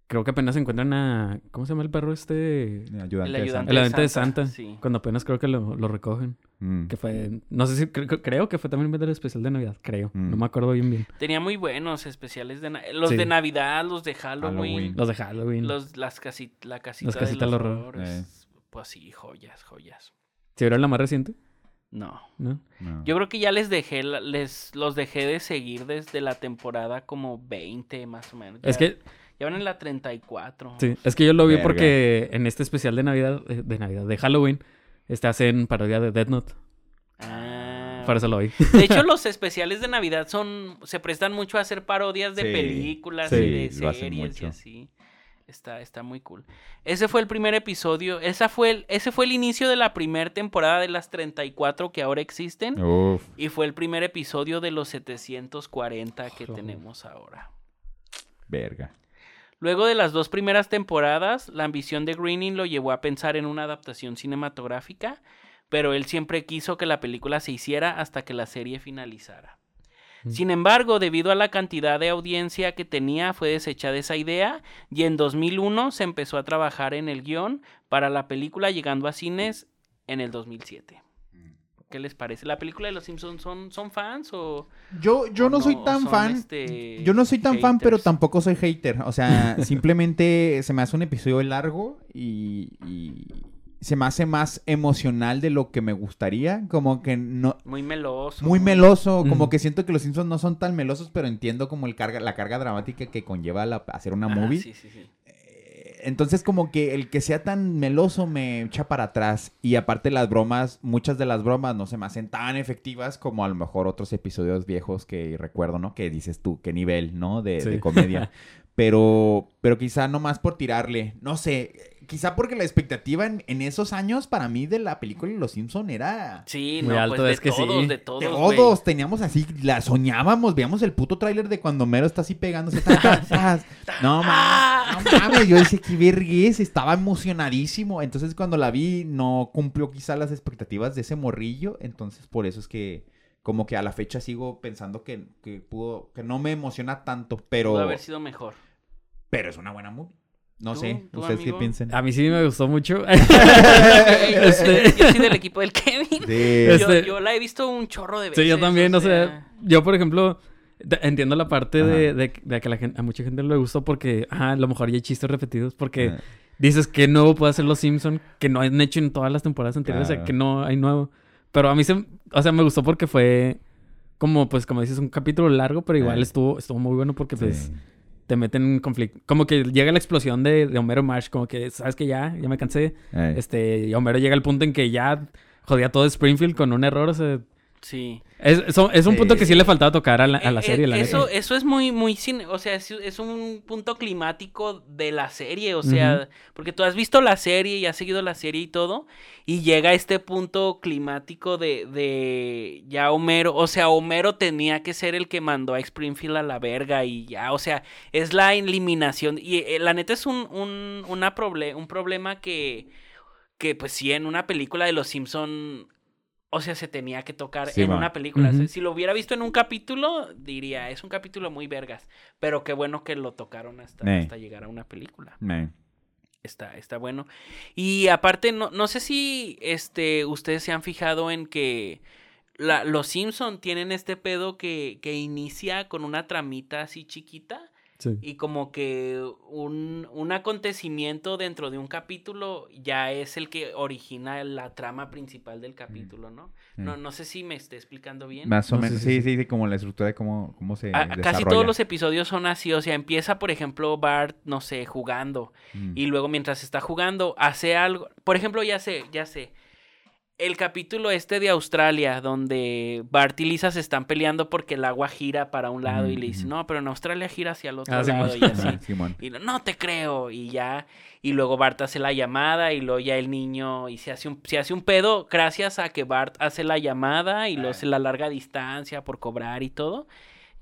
creo que apenas encuentran a. ¿Cómo se llama el perro este? Ayudante El de Santa. ayudante. El ayudante de Santa, sí. Cuando apenas creo que lo, lo recogen. Mm. Que fue. No sé si. cre- creo que fue también del especial de Navidad. Creo. Mm. No me acuerdo bien bien. Tenía muy buenos especiales de los Sí. de Navidad, los de Halloween, Halloween. Los de Halloween. los las casi, la casita, Las casitas del del horror. es- Pues sí, joyas, joyas. ¿Se vieron la más reciente? No. ¿No? No. Yo creo que ya les dejé les los dejé de seguir desde la temporada como 20 más o menos. Es que. Ya van en la 34. Sí. Es que yo lo vi Verga. porque en este especial de Navidad. eh, De Navidad, de Halloween. Este hacen parodia de Death Note. Ah. Por eso lo vi. De hecho, los especiales de Navidad son se prestan mucho a hacer parodias de Sí, películas sí, y de lo hacen series y así. Está, está muy cool. Ese fue el primer episodio. Esa fue el, ese fue el inicio de la primera temporada de las 34 que ahora existen. Uf. Y fue el primer episodio de los 740 que Joder. tenemos ahora. Verga. Luego de las dos primeras temporadas, la ambición de Greening lo llevó a pensar en una adaptación cinematográfica, pero él siempre quiso que la película se hiciera hasta que la serie finalizara. Mm. Sin embargo, debido a la cantidad de audiencia que tenía, fue desechada esa idea y en 2001 se empezó a trabajar en el guion para la película llegando a cines en el 2007. ¿Qué les parece? ¿La película de Los Simpsons son, son fans o Yo, yo o no soy tan fan. este, Yo no soy tan fan, pero tampoco soy hater. O sea, simplemente se me hace un episodio largo y, y se me hace más emocional de lo que me gustaría. Como que no... Muy meloso. Muy meloso, como que siento que los Simpsons no son tan melosos, pero entiendo como el carga, la carga dramática que conlleva la- hacer una Ah, movie. sí, sí, sí. Entonces como que el que sea tan meloso me echa para atrás y aparte las bromas, muchas de las bromas no se me hacen tan efectivas como a lo mejor otros episodios viejos que recuerdo, ¿no? Que dices tú, qué nivel, ¿no? De, Sí. de comedia. Pero, pero quizá no más por tirarle, no sé, quizá porque la expectativa en, en esos años para mí de la película de Los Simpson era... Sí, Muy no, alto, pues de es que sí. todos, de todos, De güey. todos teníamos así, la soñábamos, veíamos el puto tráiler de cuando Mero está así pegándose. tas, tas. No mames, no mames, yo decía que vergüenza, estaba emocionadísimo. Entonces cuando la vi no cumplió quizá las expectativas de ese morrillo, entonces por eso es que como que a la fecha sigo pensando que, que pudo, que no me emociona tanto, pero, Pudo haber sido mejor. pero es una buena movie. No ¿Tú? sé, ¿Tú, ¿ustedes qué amigo? piensan? A mí sí me gustó mucho. Este, Yo soy del equipo del Kevin. Sí. Este- Yo, yo la he visto un chorro de veces. Sí, yo también, o o sea, yo por ejemplo, entiendo la parte de, de- de que a, la gente, a mucha gente le gustó porque, ajá, a lo mejor ya hay chistes repetidos porque Ah, dices que nuevo puede hacer los Simpson que no han hecho en todas las temporadas anteriores, o sea, Claro. que no hay nuevo. Pero a mí se, o sea, me gustó porque fue como, pues, como dices, un capítulo largo, pero igual Eh. estuvo, estuvo muy bueno porque, pues, Sí. Te meten en conflicto. Como que llega la explosión de, de Homero Marsh, como que, ¿sabes que Ya, ya me cansé. Este, y Homero llega al punto en que ya jodía todo Springfield con un error, o sea... Sí. Es, es un punto que sí le faltaba tocar a la, a la Eh, serie, eh, la eso, neta. eso es muy, muy cine, o sea, es, es un punto climático de la serie, o sea, porque tú has visto la serie y has seguido la serie y todo, y llega este punto climático de, de ya Homero, o sea, Homero tenía que ser el que mandó a Springfield a la verga y ya, o sea, es la eliminación, y eh, la neta es un, un, una proble- un problema que, que pues sí, en una película de Los Simpson o sea, se tenía que tocar Sí, en una película. Si lo hubiera visto en un capítulo, diría, es un capítulo muy vergas. Pero qué bueno que lo tocaron hasta, hasta llegar a una película. Está, está bueno. Y aparte, no, no sé si este, ustedes se han fijado en que la- los Simpson tienen este pedo que, que inicia con una tramita así chiquita. Sí. Y como que un, un acontecimiento dentro de un capítulo ya es el que origina la trama principal del capítulo, ¿no? No, Mm. no sé si me esté explicando bien. Más o No, menos, sí, sí, sí. sí, sí, como la estructura de cómo, cómo se Ah, casi desarrolla. todos los episodios son así, o sea, empieza, por ejemplo, Bart, no sé, jugando. Mm. Y luego mientras está jugando, hace algo. Por ejemplo, ya sé, ya sé. El capítulo este de Australia, donde Bart y Lisa se están peleando porque el agua gira para un lado y le dice, no, pero en Australia gira hacia el otro Ah, lado y así. Ah. Y no, te creo. Y ya. Y luego Bart hace la llamada. Y luego ya el niño. Y se hace un, se hace un pedo. Gracias a que Bart hace la llamada. Y luego se la larga distancia por cobrar y todo.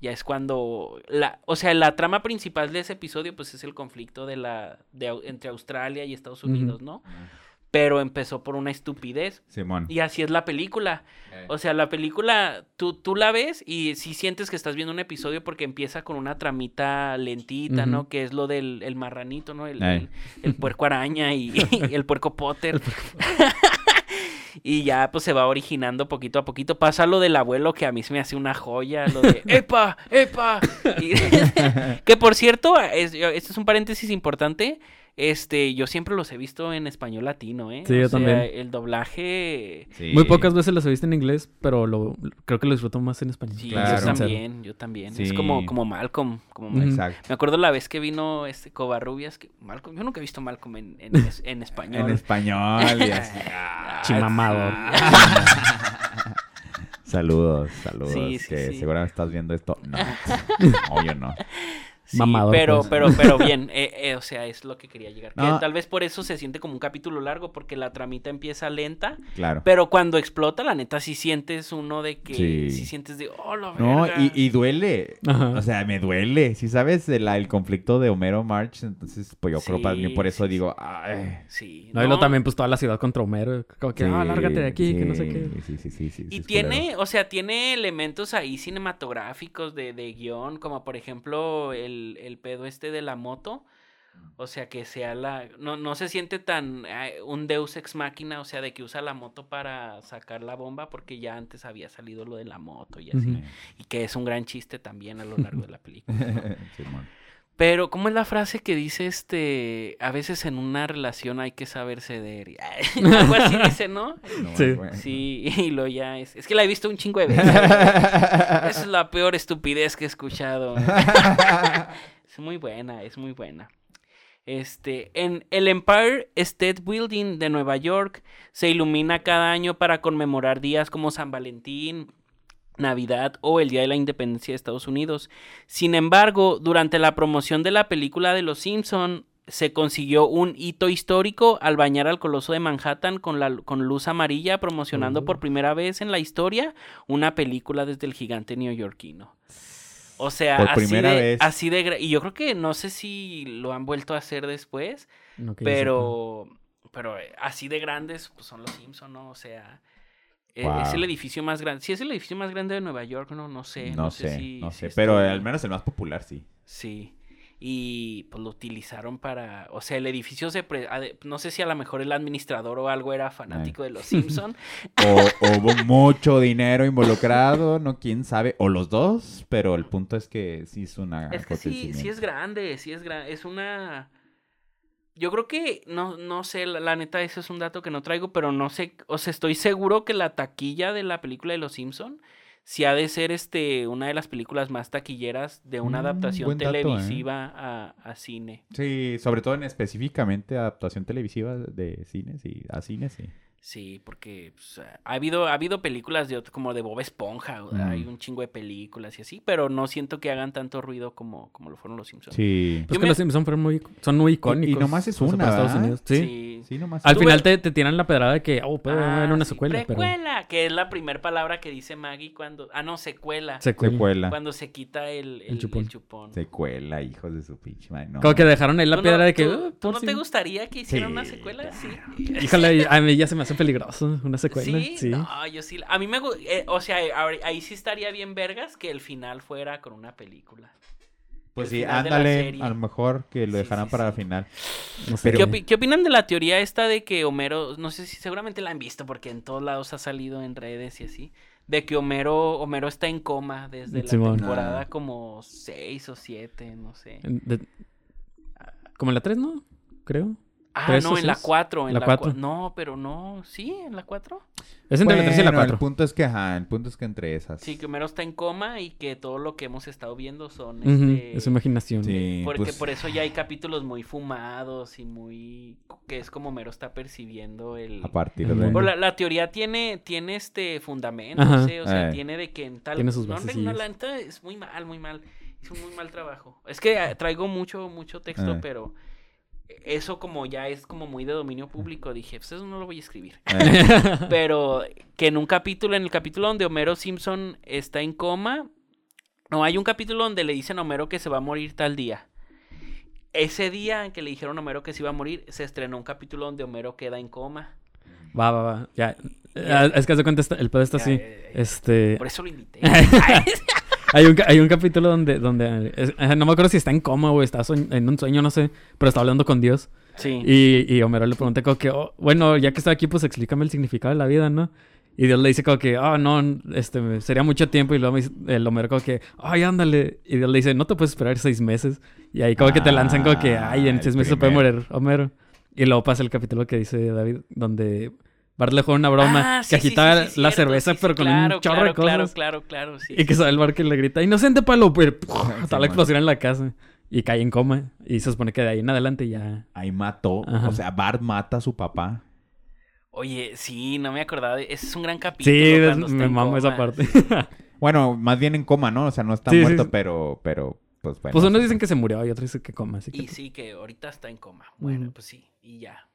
Ya es cuando. La, o sea, la trama principal de ese episodio. Pues es el conflicto de la. De, entre Australia y Estados. Unidos, ¿no? Pero empezó por una estupidez. Simón. Y así es la película. Eh. O sea, la película, tú, tú la ves y sí sientes que estás viendo un episodio porque empieza con una tramita lentita, ¿no? Que es lo del el marranito, ¿no? El, el- el puerco araña y, y el puerco Potter. y ya pues se va originando poquito a poquito. Pasa lo del abuelo que a mí se me hace una joya, lo de ¡Epa! ¡Epa! Y- que por cierto, es, este es un paréntesis importante. Este, yo siempre los he visto en español latino, ¿eh? Sí, yo O sea, también. El doblaje Sí. Muy pocas veces las he visto en inglés, pero lo, creo que lo disfruto más en español. Sí, Claro. yo también, yo también. Es Sí. como, como Malcolm, como. Malcolm. Exacto. Me acuerdo la vez que vino este Covarrubias, que Malcolm, yo nunca he visto Malcolm en, en, es- en español. En español y así. Ah, Chimamador. Saludos, saludos. Sí, sí, que sí. seguramente estás viendo esto. No. Obvio no. Sí, Mamador, pero, pues. pero, pero bien, eh, eh, o sea, es lo que quería llegar. Que No. tal vez por eso se siente como un capítulo largo, porque la tramita empieza lenta, Claro. pero cuando explota, la neta, sí sientes uno de que, sí, Sí. sientes de, oh, la No, verga". y, y duele. Ajá. O sea, me duele. Si sabes el, el conflicto de Homero March, entonces, pues yo creo para mí Sí, por eso sí, digo, ay. Sí, No, y luego también, pues, toda la ciudad contra Homero. Como que, ah, lárgate de aquí, que no sé qué. Sí, sí, sí, sí. sí, Y tiene, culero. o sea, tiene elementos ahí cinematográficos de, de guion, como por ejemplo el, el pedo este de la moto. O sea, que sea la... No, no se siente tan eh, un deus ex máquina, o sea, de que usa la moto para sacar la bomba, porque ya antes había salido lo de la moto y así. Y que es un gran chiste también a lo largo de la película. Pero, ¿cómo es la frase que dice este? A veces en una relación hay que saber ceder. Algo así dice, ¿no? No, Sí. Sí, y lo ya es. Es que la he visto un chingo de veces. Esa es la peor estupidez que he escuchado. es muy buena, es muy buena. Este, en el Empire State Building de Nueva York se ilumina cada año para conmemorar días como San Valentín, Navidad o el Día de la Independencia de Estados Unidos. Sin embargo, durante la promoción de la película de Los Simpson se consiguió un hito histórico al bañar al coloso de Manhattan con, la, con luz amarilla, promocionando por primera vez en la historia una película desde el gigante neoyorquino. O sea, Por así, primera de, vez. así de... gra- Y yo creo que no sé si lo han vuelto a hacer después, No pero, pero eh, así de grandes pues, son los Simpson, ¿no? O sea, Wow. es el edificio más grande. Sí, es el edificio más grande de Nueva York, ¿no? No sé. No sé, si- no si sé. Pero al menos el más popular, sí. Sí. Y pues lo utilizaron para, o sea, el edificio se, pre- no sé si a lo mejor el administrador o algo era fanático de los Simpson. O, o hubo mucho dinero involucrado, no quién sabe. O los dos, pero el punto es que sí es una es que sí, sí es grande, sí es grande, es una... Yo creo que, no, no sé, la, la neta, ese es un dato que no traigo, pero no sé, o sea, estoy seguro que la taquilla de la película de Los Simpson sí ha de ser este una de las películas más taquilleras de una Mm, adaptación ¿eh? televisiva a, a cine. Sí, sobre todo en específicamente adaptación televisiva de cines y a cines, sí. Sí, porque pues, ha habido ha habido películas de como de Bob Esponja, o- Mm. hay un chingo de películas y así, pero no siento que hagan tanto ruido como, como lo fueron los Simpsons. Sí. Pues Yo que me- los Simpsons fueron muy, son muy icónicos. nomás es o sea, una, Estados. Unidos. Sí. Sí. Sí, nomás. Al final ves- te, te tiran la pedrada de que, oh, puede Ah, haber una sí, secuela, pero... Que es la primera palabra que dice Maggie cuando... Ah, no, secuela. Secuela. Secuela. Cuando se quita el, el, El chupón. el chupón. Secuela, hijos de su pinche madre. No. Como que dejaron ahí la ¿Tú piedra no, de que... ¿Tú, "Ah, tú por no si-". te gustaría que hicieran una secuela? Sí. Híjole, a mí ya se me hace peligroso una secuela. ¿Sí? Sí. No, yo sí. A mí me eh, O sea, ahí- ahí sí estaría bien vergas que el final fuera con una película. Pues el sí, ándale. A lo mejor que lo Sí, dejaran sí, para sí. el final. No sé. ¿Qué, opi- qué opinan de la teoría esta de que Homero, no sé si seguramente la han visto porque en todos lados ha salido en redes y así, de que Homero, Homero está en coma desde la Simón. temporada como 6 o 7, no sé. De- Como en la 3, ¿no? Creo. Ah, ¿Tres no, en la seis? 4. En La la cuatro. 4. No, pero no, sí, en la 4. Es entre la 3 y la Bueno, 4. El punto es que, ajá, el punto es que entre esas. Sí, que Homero está en coma y que todo lo que hemos estado viendo son Ujú, este, Es su imaginación. Sí, Porque pues, por eso ya hay capítulos muy fumados y muy... que es como Homero está percibiendo el... a partir de... mundo. O la, la teoría tiene, tiene este fundamento, Ajá. ¿sí? o sea, Eh. tiene de que en tal... Tiene sus no, bases, no, neta es muy mal, muy mal. Es un muy mal trabajo. Es que eh, traigo mucho, mucho texto, Eh. pero eso como ya es como muy de dominio público, dije, pues eso no lo voy a escribir. Eh, Pero que en un capítulo, en el capítulo donde Homero Simpson está en coma, no, hay un capítulo donde le dicen a Homero que se va a morir tal día. Ese día en que le dijeron a Homero que se iba a morir, se estrenó un capítulo donde Homero queda en coma. Va, va, va. Ya. Ah, Es que haz de cuenta, el pedo está así. Este. Por eso lo invité. Hay un, hay un capítulo donde, donde es- no me acuerdo si está en coma o está en un sueño, no sé, pero está hablando con Dios. sí. Y, y Homero le pregunta como que, "Oh, bueno, ya que estoy aquí, pues explícame el significado de la vida, ¿no? Y Dios le dice como que, ah, no, este, sería mucho tiempo. Y luego me dice- el Homero como que, ay, ándale. Y Dios le dice, no te puedes esperar seis meses. Y ahí como que te lanzan como que, Ah, ay, en el seis meses se puede primer. morir Homero. Y luego pasa el capítulo que dice David, donde Bart le juega una broma Ah, que sí, agitaba sí, sí, la cierto, cerveza, sí, sí, pero con claro, un chorro claro, de cosas. Claro, claro, claro, sí. Y que sale el Bart y le grita, inocente palo, pues, está Sí, la explosión en la casa. Y cae en coma. Y se supone que de ahí en adelante ya... Ahí mató. Ajá. O sea, Bart mata a su papá. Oye, sí, no me acordaba. de- Ese es un gran capítulo. Sí, es- me mamo esa parte. Bueno, más bien en coma, ¿no? O sea, no está muerto, sí. pero, pero, pues bueno. pues unos dicen que se murió y otros dicen que coma. Así que... Y sí, que ahorita está en coma. Bueno, Mm. pues sí, y ya.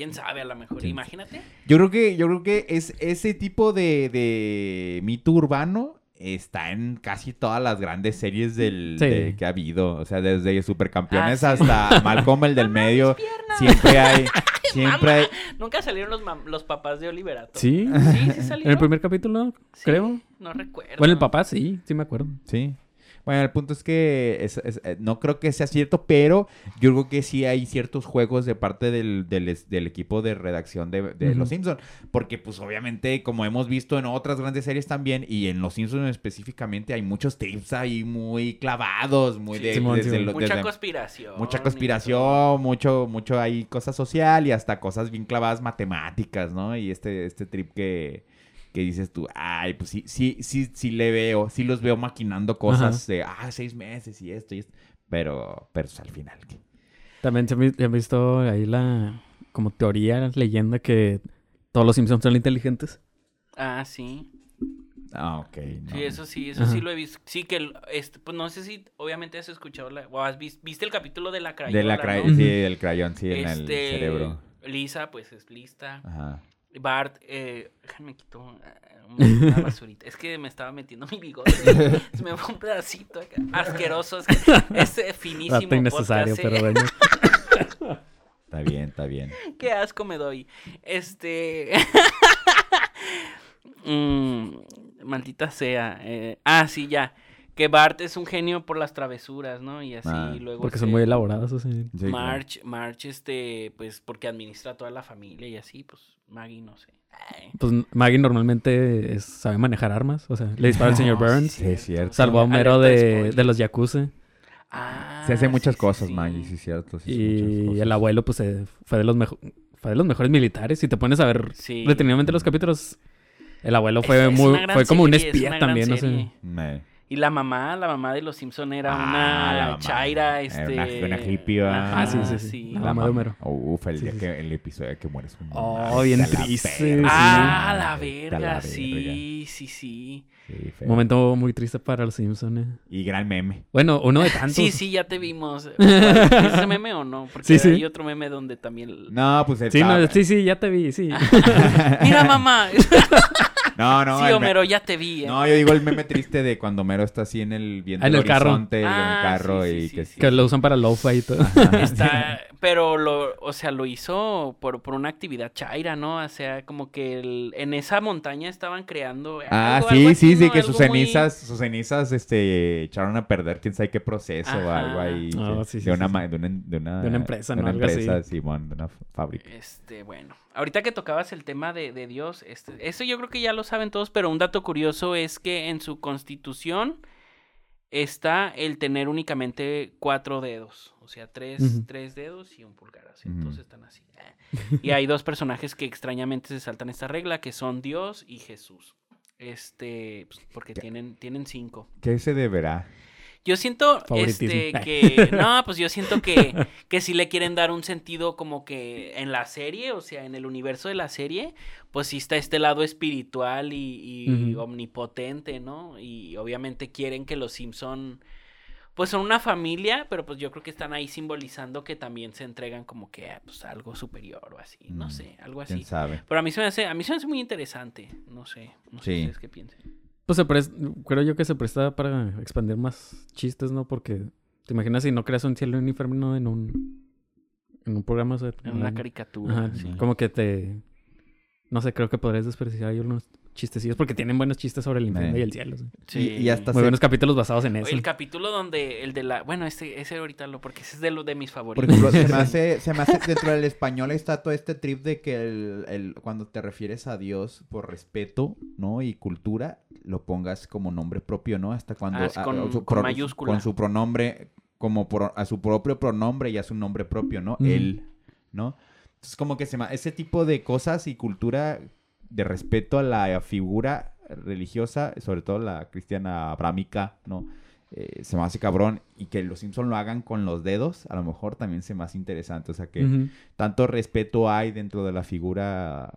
¿Quién sabe? A lo mejor. Sí. Imagínate. Yo creo que, yo creo que es ese tipo de, de mito urbano está en casi todas las grandes series del, Sí. de- que ha habido. O sea, desde Supercampeones Ah, sí. hasta Malcolm el del medio. Siempre hay, siempre hay. Nunca salieron los, papás de Oliverato. Sí, Sí, sí salieron. en el primer capítulo, Sí, creo. No recuerdo. Bueno, el papá sí, sí me acuerdo. Sí. Bueno, el punto es que es- es- eh, no creo que sea cierto, pero yo creo que sí hay ciertos juegos de parte del, del, es- del equipo de redacción de. Los Simpsons. Porque, pues, obviamente, como hemos visto en otras grandes series también, y en Los Simpsons específicamente, hay muchos tips ahí muy clavados, muy Sí. de... Desde lo- Mucha desde- conspiración. Mucha conspiración, mucho, mucho hay cosa social y hasta cosas bien clavadas matemáticas, ¿no? Y este, este trip que, que dices tú, ay, pues sí, sí, sí, sí le veo, sí los veo maquinando cosas de, ah, seis meses y esto y esto. Pero, pero pues, al final, ¿qué? También se han visto ahí la como teoría, leyenda que todos los Simpsons son inteligentes. Ah, sí. Ah, ok. no. Sí, eso sí, eso Ajá. sí lo he visto. Sí, que, el- este, pues no sé si obviamente has escuchado la, o has vis- viste el capítulo de la crayola, De la sí, del crayón, sí, en el Este, cerebro. Lisa, pues es lista. Ajá. Bart, eh, déjame quito eh, una basurita. Es que me estaba metiendo mi bigote. Se me fue un pedacito acá. Asqueroso. Es, que es eh, finísimo. Dato innecesario, podcast, pero eh. bueno. Está bien, está bien. Qué asco me doy. Este. Mm, maldita sea. eh, Ah, sí, ya. Que Bart es un genio por las travesuras, ¿no? Y así Ah, luego. Porque son muy elaborados así. March, March, este, pues porque administra toda la familia y así, pues Maggie, no sé. Ay. Pues Maggie normalmente es- sabe manejar armas. O sea, le dispara al señor No, Burns. Sí, es cierto. Salvó a Homero de de, los Yakuza. Ah, Se hace muchas sí, cosas, sí. Maggie, sí, es cierto. sí, Y cosas. el abuelo, pues, eh, fue de los mejores. Fue de los mejores militares. Si te pones a ver Sí. detenidamente los capítulos, El abuelo fue es muy, fue como un serie, espía también, no sé. Me- Y la mamá, la mamá de los Simpson era Ah, una la chaira, Era este... una- una Ah, sí, sí, sí. La mamá de Homero. Uf, el Sí, día sí, que el episodio que muere su Oh, mamá, bien está la triste, verga. Ah, la verga, sí, sí, sí. Momento muy triste para los Simpsons. eh. Y gran meme. Bueno, uno de tantos. Sí, sí, ya te vimos. ¿Es ese meme o no? Porque Sí, sí. hay otro meme donde también... No, pues el Sí, no, sí, sí, ya te vi, sí. Mira, mamá. No, no. sí, me- Homero, ya te vi. eh. No, yo digo el meme triste de cuando Mero está así en el viento Ah, en del el carro. horizonte, en Ah, el carro sí, sí, y sí, que sí. que lo usan para lo-fi y todo. Está, pero lo, o sea, lo hizo por, por una actividad chaira, ¿no? O sea, como que el- en esa montaña estaban creando. Ah, algo- sí, algo sí, así, sí, ¿no? que sus muy- cenizas, sus cenizas, este, echaron a perder quién sabe qué proceso o algo ahí. Ah, sí, sí, de, una, de, una, de una... De una empresa, de ¿no? una Algo así. empresa, Simón, de una fábrica. Este, bueno. Ahorita que tocabas el tema de, de Dios, este, eso yo creo que ya lo saben todos, pero un dato curioso es que en su constitución está el tener únicamente cuatro dedos. O sea, tres, tres dedos y un pulgar. así. Todos están así. Y hay dos personajes que extrañamente se saltan esta regla, que son Dios y Jesús. Este, pues, porque tienen, tienen cinco. ¿Qué se deberá? Yo siento este que no, pues yo siento que que si le quieren dar un sentido como que en la serie, o sea, en el universo de la serie, pues sí está este lado espiritual y, omnipotente, ¿no? Y obviamente quieren que los Simpson pues son una familia, pero pues yo creo que están ahí simbolizando que también se entregan como que ah, pues algo superior o así, no Mm, sé, algo ¿Quién así. sabe? Pero a mí se me hace a mí se me hace muy interesante, no sé, no sé Sí. ustedes qué piensan. Pues se creo yo que se presta para expandir más chistes, ¿no? Porque te imaginas si no creas un cielo y un infierno en un en un programa o sea, En una caricatura, Ajá, sí. como que te no sé, creo que podrías desperdiciar ahí unos chistecillos porque tienen buenos chistes sobre el infierno Eh. y el cielo. sí. Sí. Y, y hasta Muy se- buenos capítulos basados en eso. El capítulo donde el de la. Bueno, este, ese ahorita lo. Porque ese es de, lo, de mis Por favoritos. ejemplo, se me hace, se me hace dentro del español está todo este trip de que el, el- cuando te refieres a Dios por respeto, ¿no? Y cultura, lo pongas como nombre propio, ¿no? Hasta cuando Ah, a- con- a su con pro- mayúscula. con su pronombre como a su propio pronombre y a su nombre propio, ¿no? Él, ¿no? Entonces como que se me, ese tipo de cosas y cultura de respeto a la figura religiosa, sobre todo la cristiana abrámica, ¿no? Eh, se me hace cabrón y que los Simpson lo hagan con los dedos, a lo mejor también se me hace interesante, o sea que tanto respeto hay dentro de la figura ah,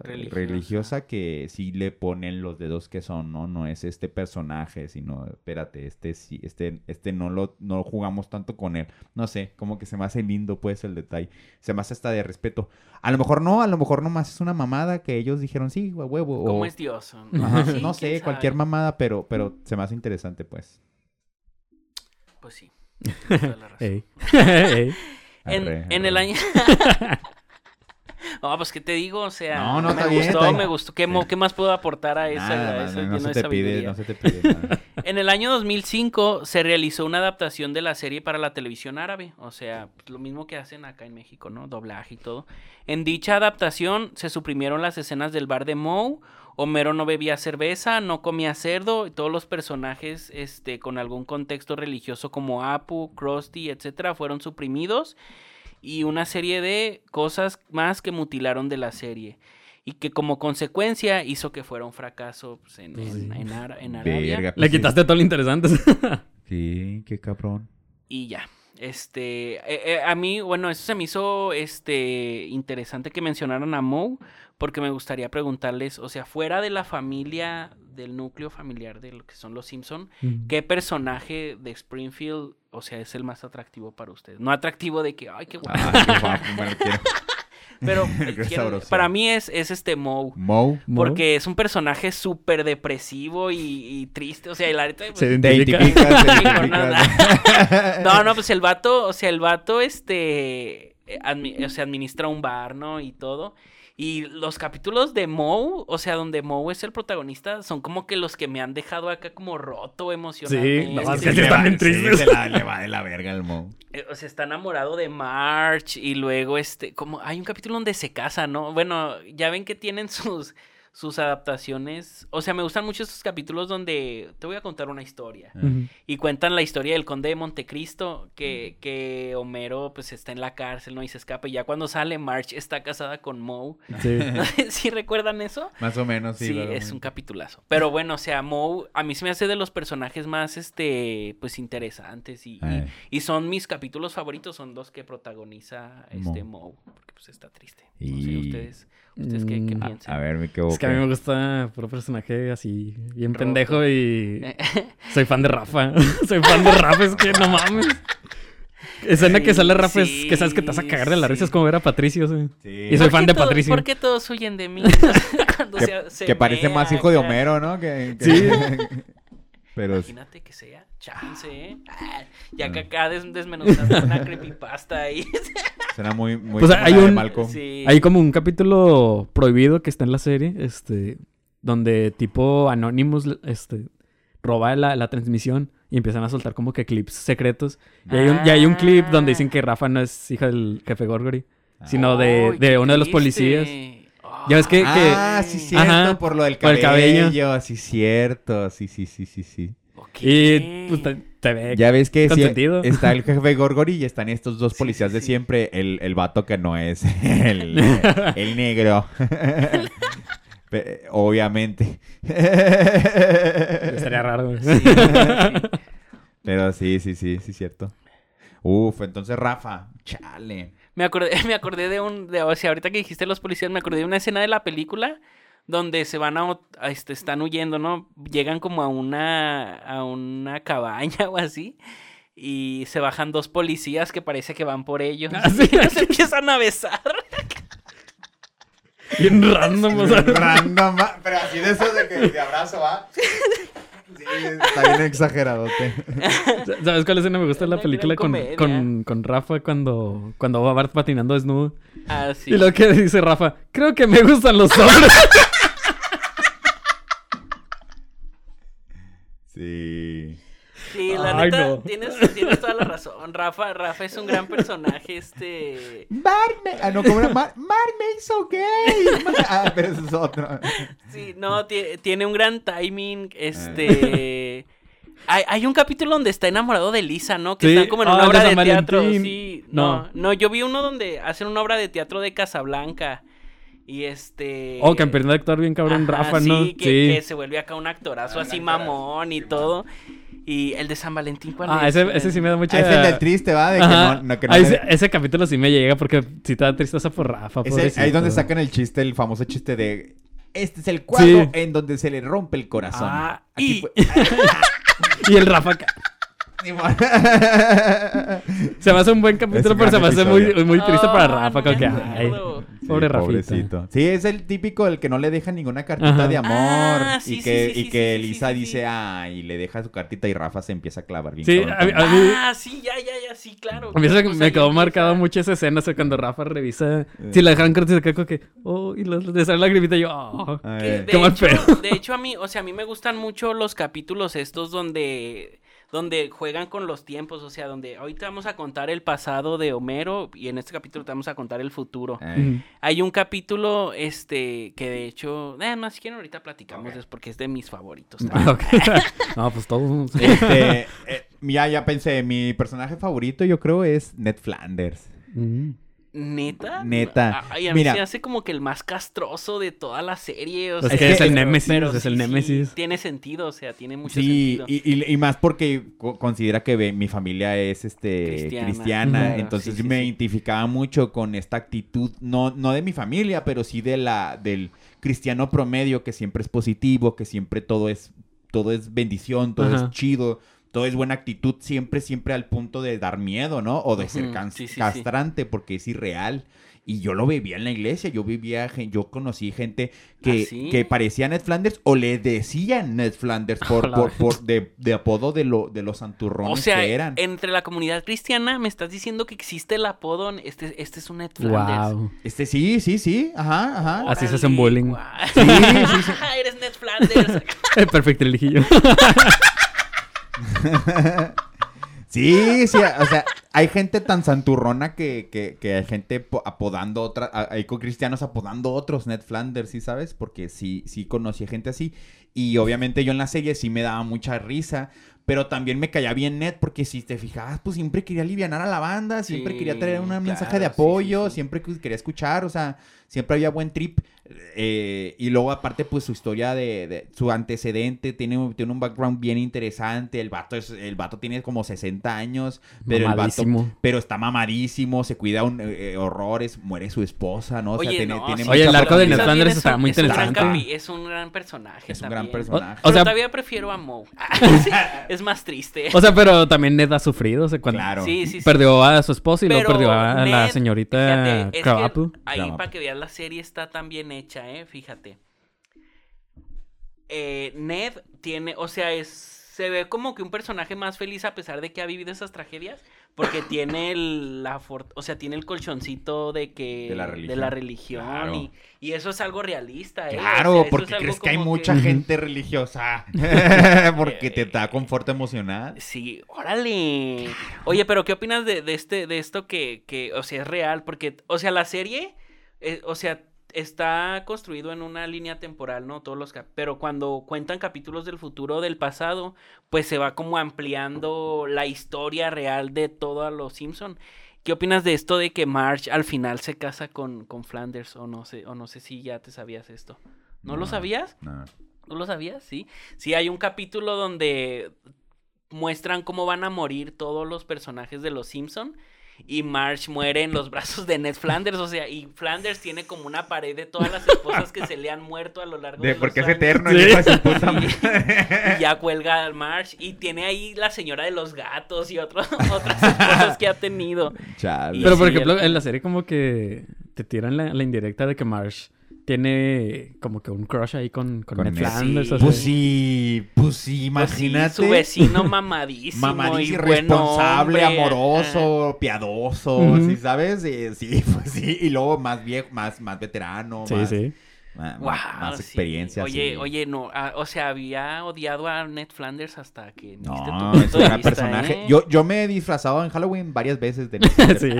Religiosa. religiosa. que sí le ponen los dedos que son, ¿no? No es este personaje, sino, espérate, este sí, este, este no lo, no jugamos tanto con él. No sé, como que se me hace lindo pues el detalle. Se me hace hasta de respeto. A lo mejor no, a lo mejor nomás es una mamada que ellos dijeron, sí, huevo. ¿Cómo o- es Dios? Ajá, Sí, no sé, cualquier mamada, pero, pero se me hace interesante pues. Pues sí. tienes toda la razón. Ey. Ey. En, Arre, en el año. No, pues qué te digo, o sea, No, no, me está bien, gustó, está me gustó. ¿Qué, más puedo aportar a esa? Nada, a no, esa no lleno se te pide, sabiduría? no se te pide nada. En el año 2005 se realizó una adaptación de la serie para la televisión árabe, o sea, pues, lo mismo que hacen acá en México, ¿no? Doblaje y todo. En dicha adaptación se suprimieron las escenas del bar de Moe, Homero no bebía cerveza, no comía cerdo, y todos los personajes este, con algún contexto religioso como Apu, Krusty, etcétera, fueron suprimidos y una serie de cosas más que mutilaron de la serie. Y que como consecuencia hizo que fuera un fracaso pues, en, Pues en- sí. en Ara- en Arabia. Verga, Le pues sí. quitaste todo lo interesante. Sí, qué cabrón. Y ya. Este, eh, eh, a mí, bueno, eso se me hizo este interesante que mencionaran a Moe, porque me gustaría preguntarles, o sea, fuera de la familia, del núcleo familiar de lo que son los Simpson, ¿qué personaje de Springfield, o sea, es el más atractivo para ustedes? No atractivo de que, ay, qué guapo, Ah, pero quiero- para mí es, es este Moe. Moe. Porque es un personaje súper depresivo y, y triste. O sea, y la neta, pues, Se identifica. Sí, con identificas. No, no, pues el vato, o sea, el vato, este, eh, admi- o sea, administra un bar, ¿no? Y todo. Y los capítulos de Moe, o sea, donde Moe es el protagonista, son como que los que me han dejado acá como roto emocionalmente. no, es Sí, que están se la- le va de la verga el Moe. Eh, O sea, está enamorado de March y luego, este, como, hay un capítulo donde se casa, ¿no? Bueno, ya ven que tienen sus, sus adaptaciones. O sea, me gustan mucho estos capítulos donde te voy a contar una historia. Y cuentan la historia del conde de Montecristo, que, que Homero pues está en la cárcel, ¿no? Y se escapa. Y ya cuando sale, Marge está casada con Moe. Sí. ¿Sí recuerdan eso? Más o menos, sí. Sí, es un capitulazo. Pero bueno, o sea, Moe a mí se me hace de los personajes más, este, pues interesantes. Y, y- y son mis capítulos favoritos, son los que protagoniza este Moe. Porque pues está triste. No sé, Y- ustedes, ustedes qué, qué Mm, A- piensan. A ver, me equivoqué. Es que a mí me gusta puro personaje así, bien Roto. pendejo y soy fan de Rafa. soy fan de Rafa, es que no mames. Escena que sale Rafa es que sabes que te vas a cagar de la risa, Sí, es como ver a Patricio. sí. Sí. Y soy ¿Por fan de todo- Patricio. ¿Por qué todos huyen de mí? Cuando Que, se- se que parece más hijo de. Homero, ¿no? Que, que- Sí. Pero Imagínate que sea, chance, ¿eh? Ah, ya Ah. que acá des- desmenuzando una creepypasta ahí. suena muy, muy Pues hay un-. Sí. Hay como un capítulo prohibido que está en la serie, este, donde tipo Anonymous, este, roba la, la transmisión y empiezan a soltar como que clips secretos. Y hay un, y hay un clip donde dicen que Rafa no es hija del jefe Gorgory, sino de, de uno de los policías. Ya ves que- Ah, sí, cierto, Ajá, por lo del por el cabello. cabello. Sí, cierto. Sí, sí, sí, sí, sí. Ok. Y pues te, te ve. Ya ves que sí, está el jefe Gorgory y están estos dos Sí, policías sí, de siempre. El, el vato que no es el, el negro. Obviamente. Estaría raro. güey. Sí, sí. Pero sí, sí, sí, sí, cierto. Uf, entonces Rafa, chale. Me acordé, me acordé de un, de, o sea, ahorita que dijiste los policías, me acordé de una escena de la película donde se van a, este, están huyendo, ¿no? Llegan como a una, a una cabaña o así. Y se bajan dos policías que parece que van por ellos. Ah, sí. Y se empiezan a besar. Bien random, o sea. Random, pero así de esos de que de abrazo, ¿va? Sí, está bien exageradote. ¿Sabes cuál escena me gusta de la película con, con, con Rafa cuando, cuando va Bart patinando desnudo? Ah, sí. Y lo que dice Rafa, creo que me gustan los hombres. Sí. Sí, la Ay, neta, no. tienes, tienes toda la razón. Rafa, Rafa es un gran personaje, este... Mar me... Ah, no, ¿cómo era? Mar, Mar me hizo gay. Mar- Ah, pero es otro. Sí, no, tie- tiene un gran timing, este... Hay, hay un capítulo donde está enamorado de Lisa, ¿no? Que Sí. están como en Ah, una obra de teatro. Sí, no, No. no, yo vi uno donde hacen una obra de teatro de Casablanca. Y este... Oh, que empieza a actuar bien cabrón Ajá, Rafa, sí, ¿no? Que, que se vuelve acá un actorazo Ah, así actorazo, mamón y sí, todo. Y el de San Valentín, ¿cuál Ah, es? ese, ese sí me da mucha... Ah, es el del triste, ¿va? De que no, no, que no sí- ese capítulo sí me llega porque sí te da tristeza por Rafa, Ese- pobrecito. ahí es donde sacan el chiste, el famoso chiste de... Este es el cuadro Sí. en donde se le rompe el corazón. Ah, Aquí y- fue- Y el Rafa... Se me hace un buen capítulo, pero se me hace muy, muy triste para Ah, Rafa. como que, ay, Sí, pobre Rafita. pobrecito. Sí, es el típico, el que no le deja ninguna cartita Ajá. de amor. Ah, sí, y que, sí, y sí, que sí, sí, Lisa sí, sí. dice, ah, y le deja su cartita y Rafa se empieza a clavar bien. Sí, a mí- con- a mí- Ah, sí, ya, ya, ya, sí, claro. A mí se- me quedó empieza- mucho esa escena, o sea, cuando Rafa revisa... Si la dejan se como que... Oh, y le le sale la gripita y yo... Oh. Qué mal de hecho, a mí, o sea, a mí me gustan mucho los capítulos estos donde, donde juegan con los tiempos, o sea, donde ahorita vamos a contar el pasado de Homero y en este capítulo te vamos a contar el futuro. Eh. Hay un capítulo, este, que de hecho, eh, más si quieren ahorita platicamos, Ok. es porque es de mis favoritos. Ah, también. ok. no, pues todos... Este, eh, ya, ya pensé, mi personaje favorito yo creo es Ned Flanders. Mm. ¿Neta? Neta. Ay, a mí Mira. se hace como que el más castroso de toda la serie. O sea, que es el némesis, pero es el sí, sí, némesis. tiene sentido, o sea, tiene mucho Sí, sentido. y, y- y más porque co- considera que mi familia es este Cristiana. cristiana, Claro, entonces sí, sí, me sí. identificaba mucho con esta actitud, no, no de mi familia, pero sí de la, del cristiano promedio, que siempre es positivo, que siempre todo es, todo es bendición, todo Ajá. es chido, todo es buena actitud, siempre, siempre al punto de dar miedo, ¿no? O de ser Ujú, can- sí, sí, sí. castrante, porque es irreal. Y yo lo vivía en la iglesia, yo vivía, yo conocí gente que, ¿Ah, sí? que parecía Ned Flanders o le decían Ned Flanders por, por, por de, de apodo de, lo, de los santurrones O sea, que eran. entre la comunidad cristiana me estás diciendo que existe el apodo, este, este es un Ned Flanders. Wow. Este sí, sí, sí, ajá, ajá. Así se hacen bullying. Sí, sí, sí. Eres Ned Flanders. Perfecto, el hijillo. Sí, sí, o sea, hay gente tan santurrona que, que, que hay gente po- apodando otra, a- hay co- cristianos apodando otros Ned Flanders, ¿sí sabes? Porque sí, sí conocí gente así. Y obviamente yo en la serie sí me daba mucha risa. Pero también me caía bien Ned porque si te fijabas, pues siempre quería aliviar a la banda, siempre Sí, quería traer un mensaje de sí, apoyo, sí. siempre que- quería escuchar, o sea, siempre había buen trip. Eh, y luego aparte pues su historia de, de- su antecedente tiene, un- tiene un background bien interesante, el vato, es, el vato tiene como 60 años, pero el vato pero está mamadísimo, se cuida un, eh, eh, horrores, muere su esposa, ¿no? O sea, Oye, tiene, no, tiene sí, Oye, el arco de Ned También está muy es un gran interesante. capi- Es un gran personaje. Es un gran también. personaje. O O sea- todavía prefiero a Moe. Sí, es más triste. O sea, pero también Ned ha sufrido. O sea, cuando Claro. sí, sí, sí. perdió a su esposa y luego perdió a la señorita fíjate, es que Krabappel. ahí para que veas la serie está tan bien hecha, eh, fíjate. Eh, Ned tiene, o sea, es se ve como que un personaje más feliz a pesar de que ha vivido esas tragedias, porque tiene el, la for- o sea, tiene el colchoncito de que De la religión. la religión Claro. y, y eso es algo realista, eh. o Claro, sea, porque crees que hay mucha que- gente religiosa. porque te da confort emocional. Sí, órale. Oye, pero ¿qué opinas de, de este, de esto que, que, o sea, es real? Porque, o sea, la serie, eh, o sea, está construido en una línea temporal, ¿no? Todos los cap- pero cuando cuentan capítulos del futuro o del pasado, pues se va como ampliando la historia real de todos los Simpson. ¿Qué opinas de esto de que Marge al final se casa con, con Flanders? O no sé, o no sé si ya te sabías esto. ¿No, lo sabías? No. ¿No lo sabías? Sí. Sí, hay un capítulo donde muestran cómo van a morir todos los personajes de los Simpson y Marge muere en los brazos de Ned Flanders, o sea, y Flanders tiene como una pared de todas las esposas que se le han muerto a lo largo de, De, los porque es años. eterno. Sí. su puta Sí. madre. Y ya cuelga al Marge y tiene ahí la señora de los gatos y otro- otras esposas que ha tenido. Chale. Y Pero, por ejemplo, el- en la serie como que te tiran la, la indirecta de que Marsh tiene como que un crush ahí con, con, Con Ned Ned. Flanders. Sí. o sea. Pues sí, pues sí, Pues sí, imagínate. su vecino mamadísimo. Mamadísimo, y buen responsable, hombre, amoroso, piadoso, Ujú. ¿sí sabes? Eh, sí, pues sí. Y luego más viejo, más, más veterano, Sí, más, sí. Más, sí. experiencia. Oye, sí. oye, no, ah, o sea, había odiado a Ned Flanders hasta que tu No, es un gran personaje. ¿eh? Yo, yo me he disfrazado en Halloween varias veces de Ned Flanders. sí,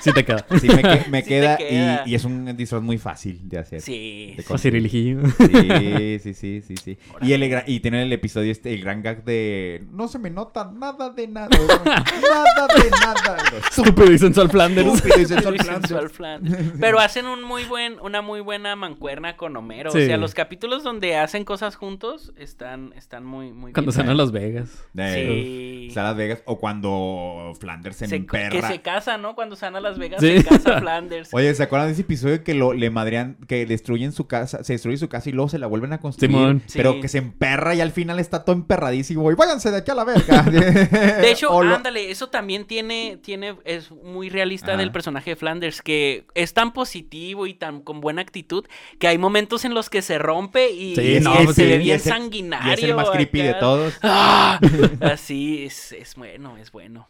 sí te queda. Sí, me, que- me Sí queda, queda. Y, y es un disfraz muy fácil de hacer. Sí, De sí. Sí, sí, sí, sí, sí. Y, el, y tiene el episodio este, el gran gag de no se me nota nada de nada. nada de nada. Estúpido y sensual Flanders. Estúpido y. Sensual Flanders. Pero hacen un muy buen, una muy buena mancuerna con Homero. Sí. O sea, los capítulos donde hacen cosas juntos están, están muy, muy Cuando bien. se van a Las Vegas. Eh, Sí. está Las Vegas o cuando Flanders se, Se- emperra. que se casa, ¿no? Cuando se van a Las Vegas, Sí. se casa Flanders. Oye, ¿se acuerdan de ese episodio que lo, le madrean, que destruyen su casa, se destruye su casa y luego se la vuelven a construir? Simón. Pero Sí. que se emperra y al final está todo emperradísimo y váyanse de aquí a la verga. De hecho, O lo- ándale, eso también tiene, tiene, es muy realista Ajá. del personaje de Flanders, que es tan positivo y tan con buena actitud, que hay momentos en los que se rompe y, Sí, y no, se ve sí, y bien es el- sanguinario. Y es el más creepy de todos. ¡Ah! Así es, es bueno, es bueno.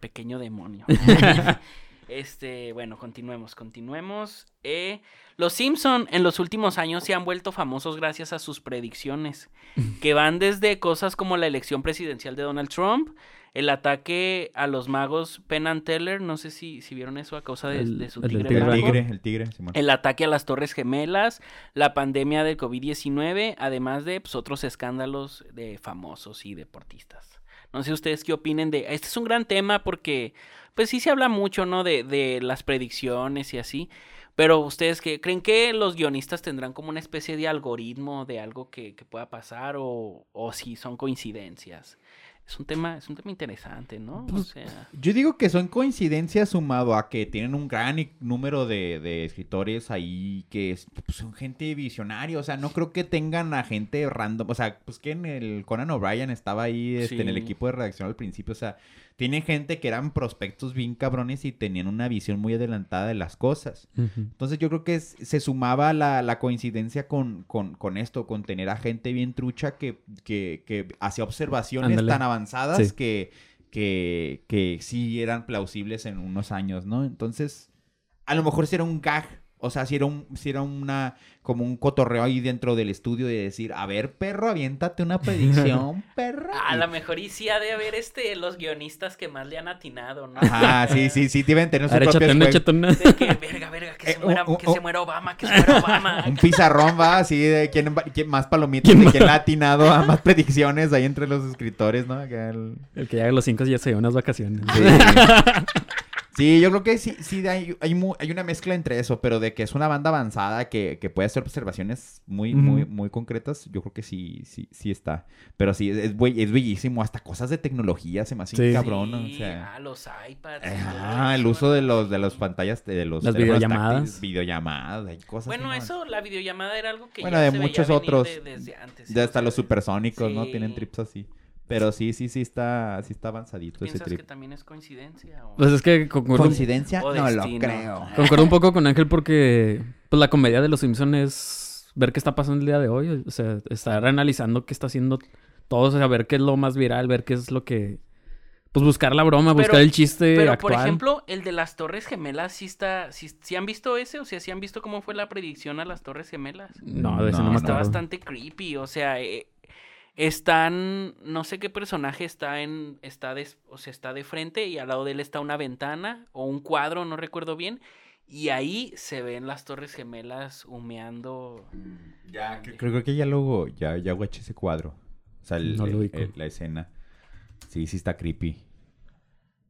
Pequeño demonio. Este, bueno, continuemos, continuemos. Eh, los Simpson en los últimos años se han vuelto famosos gracias a sus predicciones, que van desde cosas como la elección presidencial de Donald Trump, el ataque a los magos Penn and Teller, no sé si, si vieron eso a causa de, El- de su el tigre, El tigre, el tigre, Simón. El ataque a las Torres Gemelas, la pandemia del COVID-19, además de pues, otros escándalos de famosos y deportistas. No sé ustedes qué opinen de... Este es un gran tema porque, pues sí se habla mucho, ¿no? De, de las predicciones y así. Pero ustedes qué creen que los guionistas tendrán como una especie de algoritmo de algo que, que pueda pasar o, o si son coincidencias. Es un tema, es un tema interesante, ¿no? O sea, Yo digo que son coincidencias sumado a que tienen un gran número de, de escritores ahí que es- pues, son gente visionaria. O sea, no creo que tengan a gente random. O sea, pues que en el Conan O'Brien estaba ahí este, en el equipo de redacción al principio. O sea, tienen gente que eran prospectos bien cabrones y tenían una visión muy adelantada de las cosas. Entonces yo creo que es- se sumaba la, la coincidencia con, con, con esto, con tener a gente bien trucha que, que, que hacía observaciones Ándale. tan avanzadas Sí. que, que, que sí eran plausibles en unos años, ¿no? Entonces, a lo mejor será un gag O sea, si era un, si era una, como un cotorreo ahí dentro del estudio de decir, a ver, perro, aviéntate una predicción, perro. A lo mejor y sí ha de haber este, los guionistas que más le han atinado, ¿no? Ajá, sí, sí, sí, deben tener sus propios. De que, verga, verga, que Eh, se muera, un- que se muera Obama, que se muera Obama. Un pizarrón va así de quién, va- quién más palomitas, ¿Quién de más? quién le ha atinado a más predicciones ahí entre los escritores, ¿no? El- El que llega a los cinco ya se lleva unas vacaciones. Sí. Sí, yo creo que sí, sí hay, hay, mu- hay una mezcla entre eso, pero de que es una banda avanzada que, que puede hacer observaciones muy, muy, muy concretas, yo creo que sí, sí, sí está. Pero sí, es, es bellísimo, hasta cosas de tecnología se me hace Sí. cabrón. O sea, ah, los iPads. el uso de los de las pantallas, de los Las videollamadas. táctiles, videollamadas, hay cosas Bueno, así, ¿no? eso, la videollamada era algo que Bueno, ya de se veía muchos venir otros. de- desde antes. Ya hasta los supersónicos, ¿no? Tienen trips así. Pero sí, sí, sí está, sí está avanzadito ese ¿Piensas que trip. también es coincidencia? o- Pues es que concuerdo, ¿Coincidencia? O No lo destino. creo. concuerdo un poco con Ángel porque pues la comedia de los Simpsons es ver qué está pasando el día de hoy. O sea, estar analizando qué está haciendo todos, o sea, ver qué es lo más viral, ver qué es lo que... Pues buscar la broma, Pero- buscar el chiste Pero, actual. por ejemplo, el de las Torres Gemelas, ¿sí está, sí, sí han visto ese? O sea, ¿sí han visto cómo fue la predicción a las Torres Gemelas? No, de ese No, no, me Está bastante creepy, o sea, eh, están, no sé qué personaje está en, está de, o sea, está de frente y al lado de él está una ventana o un cuadro, no recuerdo bien, y ahí se ven las Torres Gemelas humeando. Ya, cre- creo, que ya luego, ya, ya guaché ese cuadro. O sea, el- No lo el- ubico. el- la escena. Sí, sí está creepy.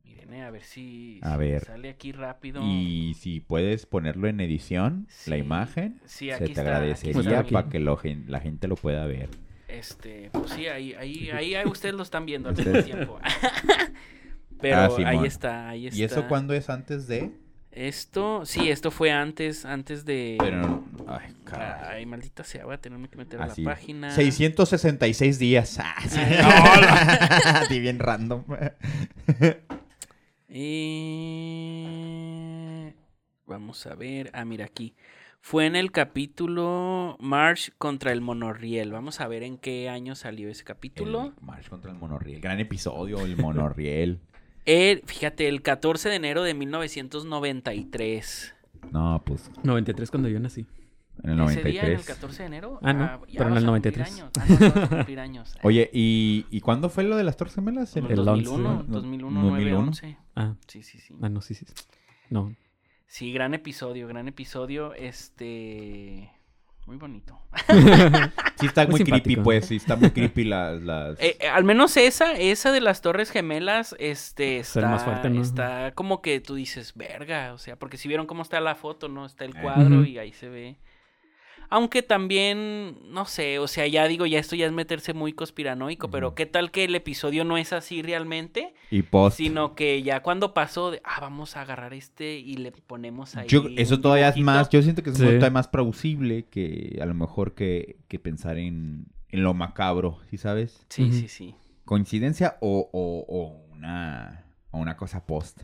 Miren, eh, a ver si, A si ver. sale aquí rápido. Y si puedes ponerlo en edición, la imagen, sí, se te está, aquí agradecería está para que lo la gente lo pueda ver. Este, pues sí, ahí, ahí, ahí, ahí ustedes lo están viendo al mismo tiempo. Pero Ah, ahí está, ahí está. ¿Y eso cuándo es antes de? Esto, sí, esto fue antes, antes de... Pero no- Ay, caray. Ay, maldita sea, voy a tenerme que meter a la página. 666 días. Ah, sí. Así bien random. Y... Vamos a ver. Ah, mira aquí. Fue en el capítulo March contra el monorriel. Vamos a ver en qué año salió ese capítulo. El March contra el monorriel. Gran episodio, el monorriel. El- fíjate, el 14 de enero de 1993. No, pues 93 cuando yo nací. en el Ese día, en el 93. 14 de enero. Ah, no, ya pero en el a cumplir 93. años. Ah, no, años. Oye, ¿y, ¿y cuándo fue lo de las Torres Gemelas? En en el 2001, 11, 2001, 2001. 911. Ah, Sí, sí, sí. ah, no, sí, sí. No. Sí, gran episodio, gran episodio. Este. Muy bonito. Sí está Muy muy, creepy, pues. Sí está muy creepy las... las... Eh, eh, al menos esa, esa de las Torres Gemelas, este, Es el está, más fuerte, ¿no? está como que tú dices, verga, o sea, porque si vieron cómo está la foto, ¿no? Está el Eh. cuadro y ahí se ve. Aunque también, no sé, o sea, ya digo, ya esto ya es meterse muy conspiranoico, pero. ¿qué tal que el episodio no es así realmente? y post. Sino que ya cuando pasó de, ah, vamos a agarrar este y le ponemos ahí. Yo- eso un todavía es dibujito". más... Yo siento que es Sí. todavía más plausible que a lo mejor que, que pensar en, en lo macabro, ¿sí sabes? Sí, sí, sí. ¿Coincidencia o, o, o una, o una cosa post?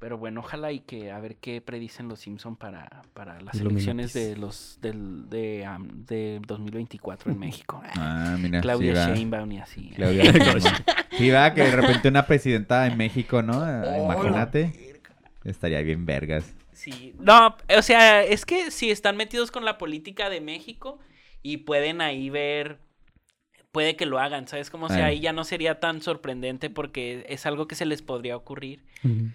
Pero bueno, ojalá y que a ver qué predicen los Simpson para, para las elecciones de los del de, am, de 2024 en México. Ah, mira. Claudia sí, va. Sheinbaum y así. Claudia Sheinbaum. Sí, va, que de repente una presidenta en México, ¿no? Ah, Imagínate. Estaría bien vergas. Sí. No, o sea, es que si están metidos con la política de México y pueden ahí ver, puede que lo hagan, ¿sabes? Como si ahí ya no sería tan sorprendente porque es algo que se les podría ocurrir.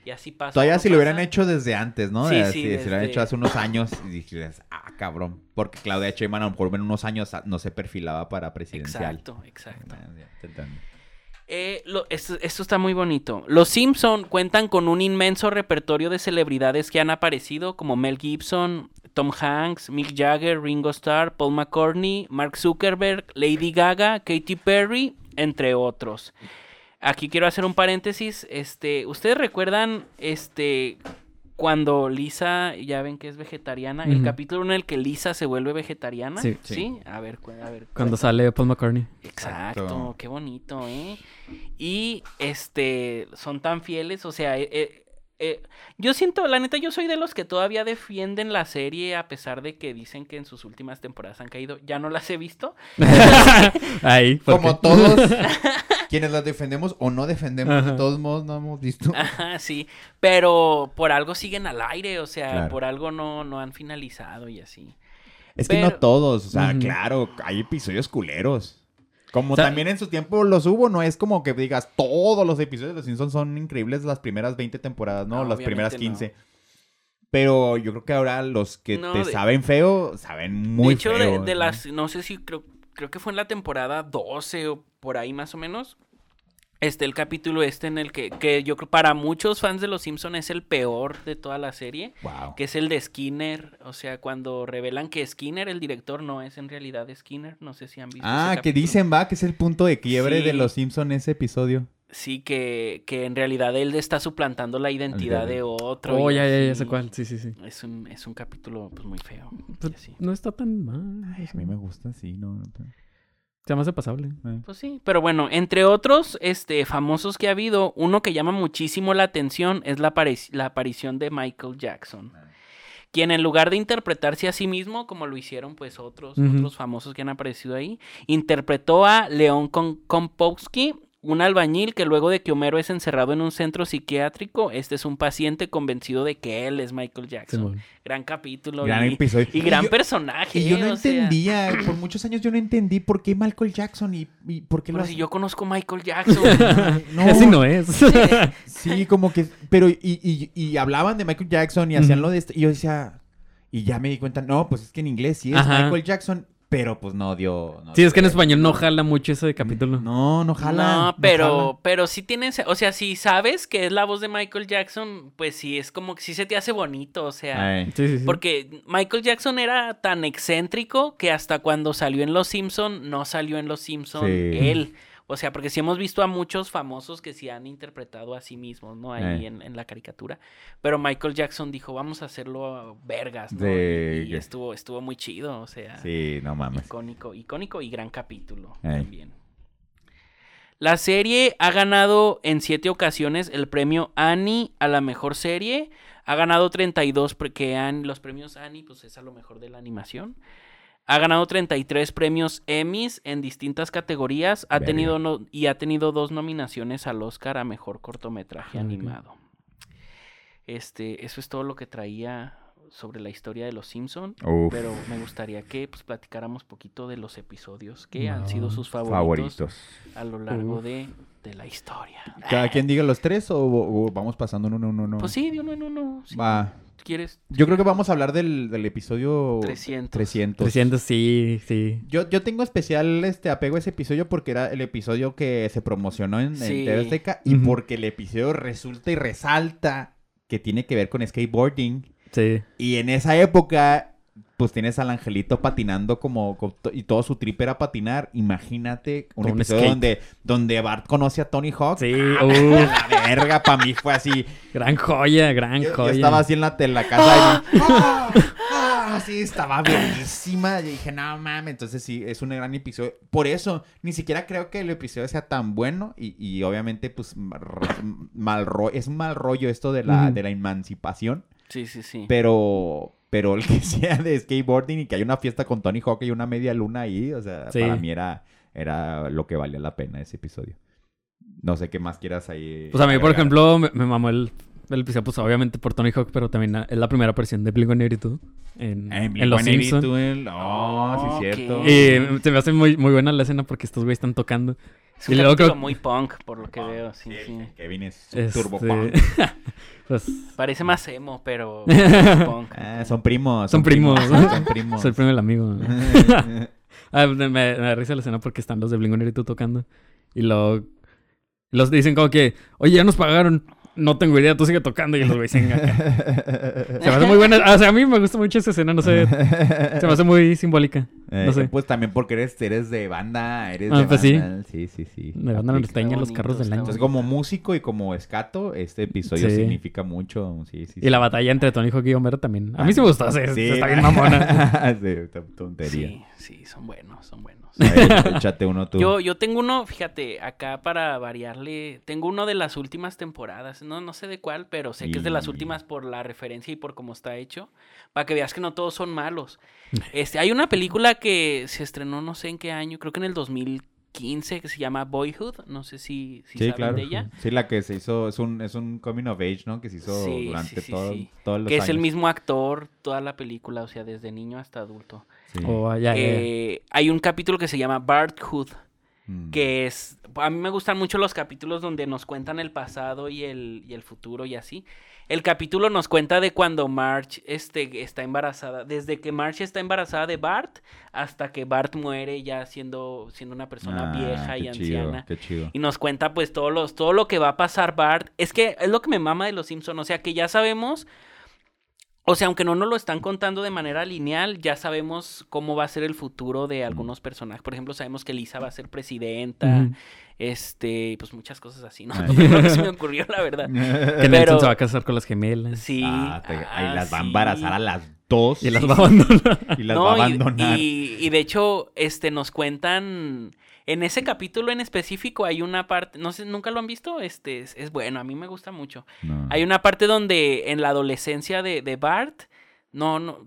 Y así pasa. Todavía no si lo hubieran hecho desde antes, ¿no? Sí, sí, Si lo hubieran hecho hace unos años y dijeras, ah, cabrón. Porque Claudia Sheinbaum a lo mejor en unos años ah, no se perfilaba para presidencial. Exacto, exacto. Ah. Eh, lo- esto, esto está muy bonito. Los Simpson cuentan con un inmenso repertorio de celebridades que han aparecido, como Mel Gibson, Tom Hanks, Mick Jagger, Ringo Starr, Paul McCartney, Mark Zuckerberg, Lady Gaga, Katy Perry, entre otros. Aquí quiero hacer un paréntesis. Este, ¿ustedes recuerdan este cuando Lisa, ya ven que es vegetariana, el capítulo en el que Lisa se vuelve vegetariana? Sí. ¿Sí? A ver, a ver. Cuando sale Paul McCartney. Exacto, Exacto. qué bonito, ¿eh? Y este, son tan fieles, o sea, eh, eh, yo siento, la neta, yo soy de los que todavía defienden la serie a pesar de que dicen que en sus últimas temporadas han caído. Ya no las he visto. Ahí. ¿por Como qué? todos. quienes las defendemos o no defendemos, de todos modos no hemos visto. Ajá, sí. Pero por algo siguen al aire, o sea, Claro. por algo no, no han finalizado y así. Es que no todos, o sea, claro, hay episodios culeros. Como O sea- también en su tiempo los hubo, no es como que digas todos los episodios de Los Simpsons son increíbles las primeras 20 temporadas, no, No, las primeras obviamente no. 15. Pero yo creo que ahora los que No, te de- saben feo, saben muy de hecho, de- de, las, no sé si creo, creo que fue en la temporada 12 o por ahí más o menos. Este, el capítulo este en el que, que yo creo para muchos fans de Los Simpson es el peor de toda la serie. Wow. Que es el de Skinner. O sea, cuando revelan que Skinner, el director, no es en realidad Skinner. No sé si han visto. Ah, ese que dicen, va, que es el punto de quiebre de. Los Simpsons ese episodio. Sí, que, que en realidad él está suplantando la identidad de- de otro. Oh, ya, ya, ya sé cuál. Sí, sí, sí. Es un, es un capítulo pues muy feo. Pues, no está tan mal. Ay, a mí me gusta, sí, no. no Se llama pasable. eh. Pues sí, pero bueno, entre otros este, famosos que ha habido, uno que llama muchísimo la atención es la, apari- la aparición de Michael Jackson. Quien en lugar de interpretarse a sí mismo, como lo hicieron pues otros, otros famosos que han aparecido ahí, interpretó a León Kompowski, un albañil que luego de que Homero es encerrado en un centro psiquiátrico, este es un paciente convencido de que él es Michael Jackson. Gran capítulo Gran y, episodio. y gran yo- personaje. Y yo no sea, entendía, por muchos años yo no entendí por qué Michael Jackson y, y por qué pero lo si hace- yo conozco a Michael Jackson. No, Así no es. Sí, como que, pero y, y, y hablaban de Michael Jackson y hacían lo de este, y yo decía, y ya me di cuenta, no, pues es que en inglés sí es Ajá. Michael Jackson, pero pues no dio. no sí, es que en español no jala mucho ese capítulo. No, no jala. No, pero, jala. pero sí tienes, o sea, si sabes que es la voz de Michael Jackson, pues sí, es como que sí se te hace bonito, o sea, Ay, Sí, sí, sí. porque Michael Jackson era tan excéntrico que hasta cuando salió en Los Simpson no salió en Los Simpson Sí. él. O sea, porque sí hemos visto a muchos famosos que sí han interpretado a sí mismos, ¿no? Ahí Eh. en, en la caricatura. Pero Michael Jackson dijo, vamos a hacerlo vergas, ¿no? De- Y, y estuvo, estuvo muy chido, o sea. Sí, no mames. Icónico, icónico y gran capítulo Ey. también. La serie ha ganado en siete ocasiones el premio Annie a la mejor serie. Ha ganado 32 porque Annie- los premios Annie pues es a lo mejor de la animación. Ha ganado 33 premios Emmys en distintas categorías. Ha Verga. tenido no- y ha tenido dos nominaciones al Oscar a mejor cortometraje Ah, animado. Este, eso es todo lo que traía sobre la historia de los Simpson. Uf, Pero me gustaría que pues platicáramos poquito de los episodios que han sido sus favoritos, favoritos. a lo largo de, de la historia. ¿Cada quien diga los tres o, o vamos pasando uno, uno, uno? Pues sí, de uno en uno. Va. ¿Quieres? Yo creo que vamos a hablar del, del episodio 300. 300. 300, sí, sí. Yo, yo tengo especial este apego a ese episodio porque era el episodio que se promocionó en, en Sí. TV Azteca y porque el episodio resulta y resalta que tiene que ver con skateboarding. Sí. Y en esa época, pues tienes al angelito patinando como, y todo su trip era patinar. Imagínate un un episodio skate. donde, donde Bart conoce a Tony Hawk. Sí, Ah, uh, la verga, para mí fue así. gran joya, gran Yo, yo joya. estaba así en la, en la casa y ¡ah! ¡ah! sí, estaba bellísima. Y dije, no mames, entonces sí, es un gran episodio. Por eso, ni siquiera creo que el episodio sea tan bueno. Y, y obviamente, pues, mal, mal ro- es un mal rollo esto de la, Ujú. de la emancipación. Sí, sí, sí. Pero, pero el que sea de skateboarding y que hay una fiesta con Tony Hawk y una media luna ahí, o sea, Sí. para mí era, era lo que valía la pena ese episodio. No sé qué más quieras ahí. Pues a mí, por ejemplo, me, me mamó el, el episodio, pues obviamente por Tony Hawk, pero también es la primera aparición de Blink-182 en, Eh, en Los Simpsons. Oh, sí, Ok. cierto. Y se me hace muy, muy buena la escena porque estos güeyes están tocando. es un y luego creo- muy punk, por lo que veo. Sí, Sí, sí. Kevin es un Este, turbo punk. pues Parece más emo, pero punk. Ah, son primos. Son primos. Son primos. soy el primer amigo. Ah, me, me da risa la escena porque están los de Blink-182 tocando. Y luego los dicen como que, oye, ya nos pagaron. No tengo idea, tú sigue tocando. Y los güeyes acá. Se me hace muy buena. O sea, a mí me gusta mucho esa escena, no sé. Se me hace muy simbólica. Eh, No sé. Pues también porque eres, eres de banda, eres Ah, de pues sí. banda. Sí, sí, sí. Me van a Aplica. norteña los bonito, carros del año. Entonces, como músico y como escato, este episodio Sí. significa mucho. Sí, sí, Y la sí. batalla entre Tony Hawk y Homero también. A mí sí me gustó. sí, Sí. Está bien mamona. sí, tontería. Sí, sí, son buenos, son buenos. Ver, échate uno tú. Yo, yo tengo uno, fíjate, acá para variarle, tengo uno de las últimas temporadas, no, no sé de cuál, pero sé que es de las últimas por la referencia y por cómo está hecho, para que veas que no todos son malos. Este, hay una película que se estrenó no sé en qué año, creo que en el 2015 que se llama Boyhood. No sé si, si Sí, saben claro. de ella. Sí, la que se hizo, es un, es un coming of age, ¿no? Que se hizo Sí, durante todo, todos los Que es el años. mismo actor toda la película, o sea, desde niño hasta adulto. Sí. O ya, ya, ya. Eh, hay un capítulo que se llama Barthood, Mm. que es... A mí me gustan mucho los capítulos donde nos cuentan el pasado y el, y el futuro y así. El capítulo nos cuenta de cuando Marge este, está embarazada. Desde que Marge está embarazada de Bart hasta que Bart muere ya siendo, siendo una persona Ah, vieja y chido, anciana. Qué chido. Y nos cuenta pues todos los, todo lo que va a pasar Bart. Es que es lo que me mama de los Simpsons. O sea que ya sabemos. O sea, aunque no nos lo están contando de manera lineal, ya sabemos cómo va a ser el futuro de algunos personajes. Por ejemplo, sabemos que Lisa va a ser presidenta. Ujú. Este, pues muchas cosas así, ¿no? Lo que se me ocurrió, la verdad. Que pero- Nelson se va a casar con las gemelas. Sí. Ah, te- ahí ah, las va a sí. embarazar a las dos. Y las va a abandonar. y las No, va a y- abandonar. Y, y de hecho, este, nos cuentan. En ese capítulo en específico hay una parte. No sé, ¿nunca lo han visto? Este, es, es bueno, a mí me gusta mucho. No. Hay una parte donde en la adolescencia de, de Bart. No, no.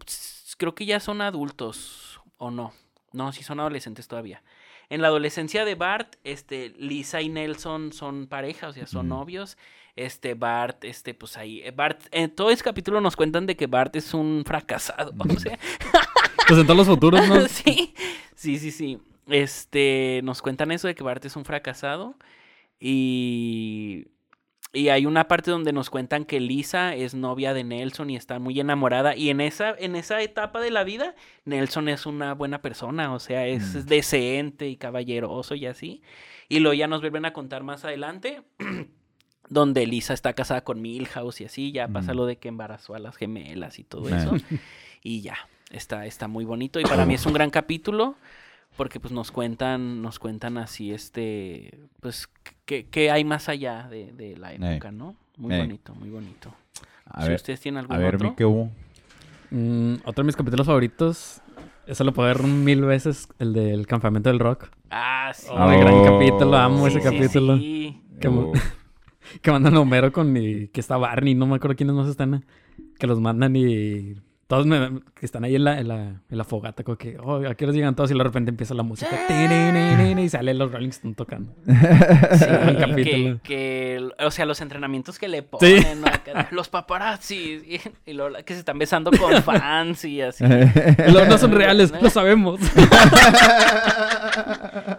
Creo que ya son adultos. ¿O no? No, sí son adolescentes todavía. En la adolescencia de Bart, este, Lisa y Nelson son pareja, o sea, son Mm. novios. Este, Bart, este, pues ahí. eh, Bart, en todo ese capítulo nos cuentan de que Bart es un fracasado. O sea, Pues en todos los futuros, ¿no? sí, sí, sí, sí. Este, nos cuentan eso de que Bart es un fracasado. Y, y hay una parte donde nos cuentan que Lisa es novia de Nelson y está muy enamorada. Y en esa, en esa etapa de la vida, Nelson es una buena persona, o sea, es Mm. decente y caballeroso y así. Y luego ya nos vuelven a contar más adelante. Donde Lisa está casada con Milhouse y así, ya pasa Mm. lo de que embarazó a las gemelas y todo eso. Y ya, está, está muy bonito. Y para mí es un gran capítulo. Porque pues nos cuentan, nos cuentan así, este, pues, qué qué hay más allá de, de la época, ¿no? Muy bonito, muy bonito. A si ver, ustedes tienen algún a ver, otro. ¿qué hubo? Mm, otro de mis capítulos favoritos. Eso lo puedo ver mil veces. El del campamento del rock. Ah, sí. Oh, gran Oh. capítulo. Amo Sí, ese sí, capítulo. sí. Que, Oh. que mandan a Homero con y, que está Barney, no me acuerdo quiénes más están. Que los mandan y todos me- que están ahí en la, en la, en la fogata, como que, oh, aquí los llegan todos y de repente empieza la música. tiririririr, Y salen los Rolling Stones tocando. Sí, que, que, o sea, los entrenamientos que le ponen, ¿no? Los paparazzi, y, y luego que se están besando con fans y así. Luego no son reales, lo sabemos.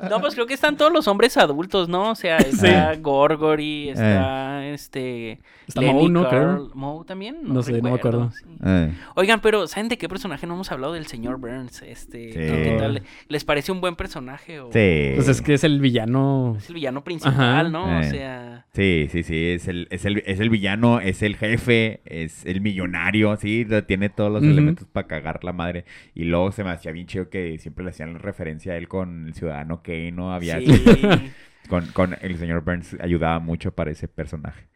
No, pues creo que están todos los hombres adultos, ¿no? O sea, está Gorgory, está este... Está Lenny Moe, ¿no? Carl. Creo. ¿Moe también? No sé, no me acuerdo. sí. Eh, Oigan, pero ¿saben de qué personaje no hemos hablado? Del señor Burns. Este, Sí. ¿qué tal? ¿Les parece un buen personaje? O... Sí. Pues es que es el villano. Es el villano principal, Ajá. ¿no? O Eh. sea... Sí, sí, sí, es el, es, el, es el villano, es el jefe, es el millonario, sí, tiene todos los elementos para cagar la madre. Y luego se me hacía bien chido que siempre le hacían referencia a él con el ciudadano Kane, ¿no? Había Sí. con, con el señor Burns ayudaba mucho para ese personaje.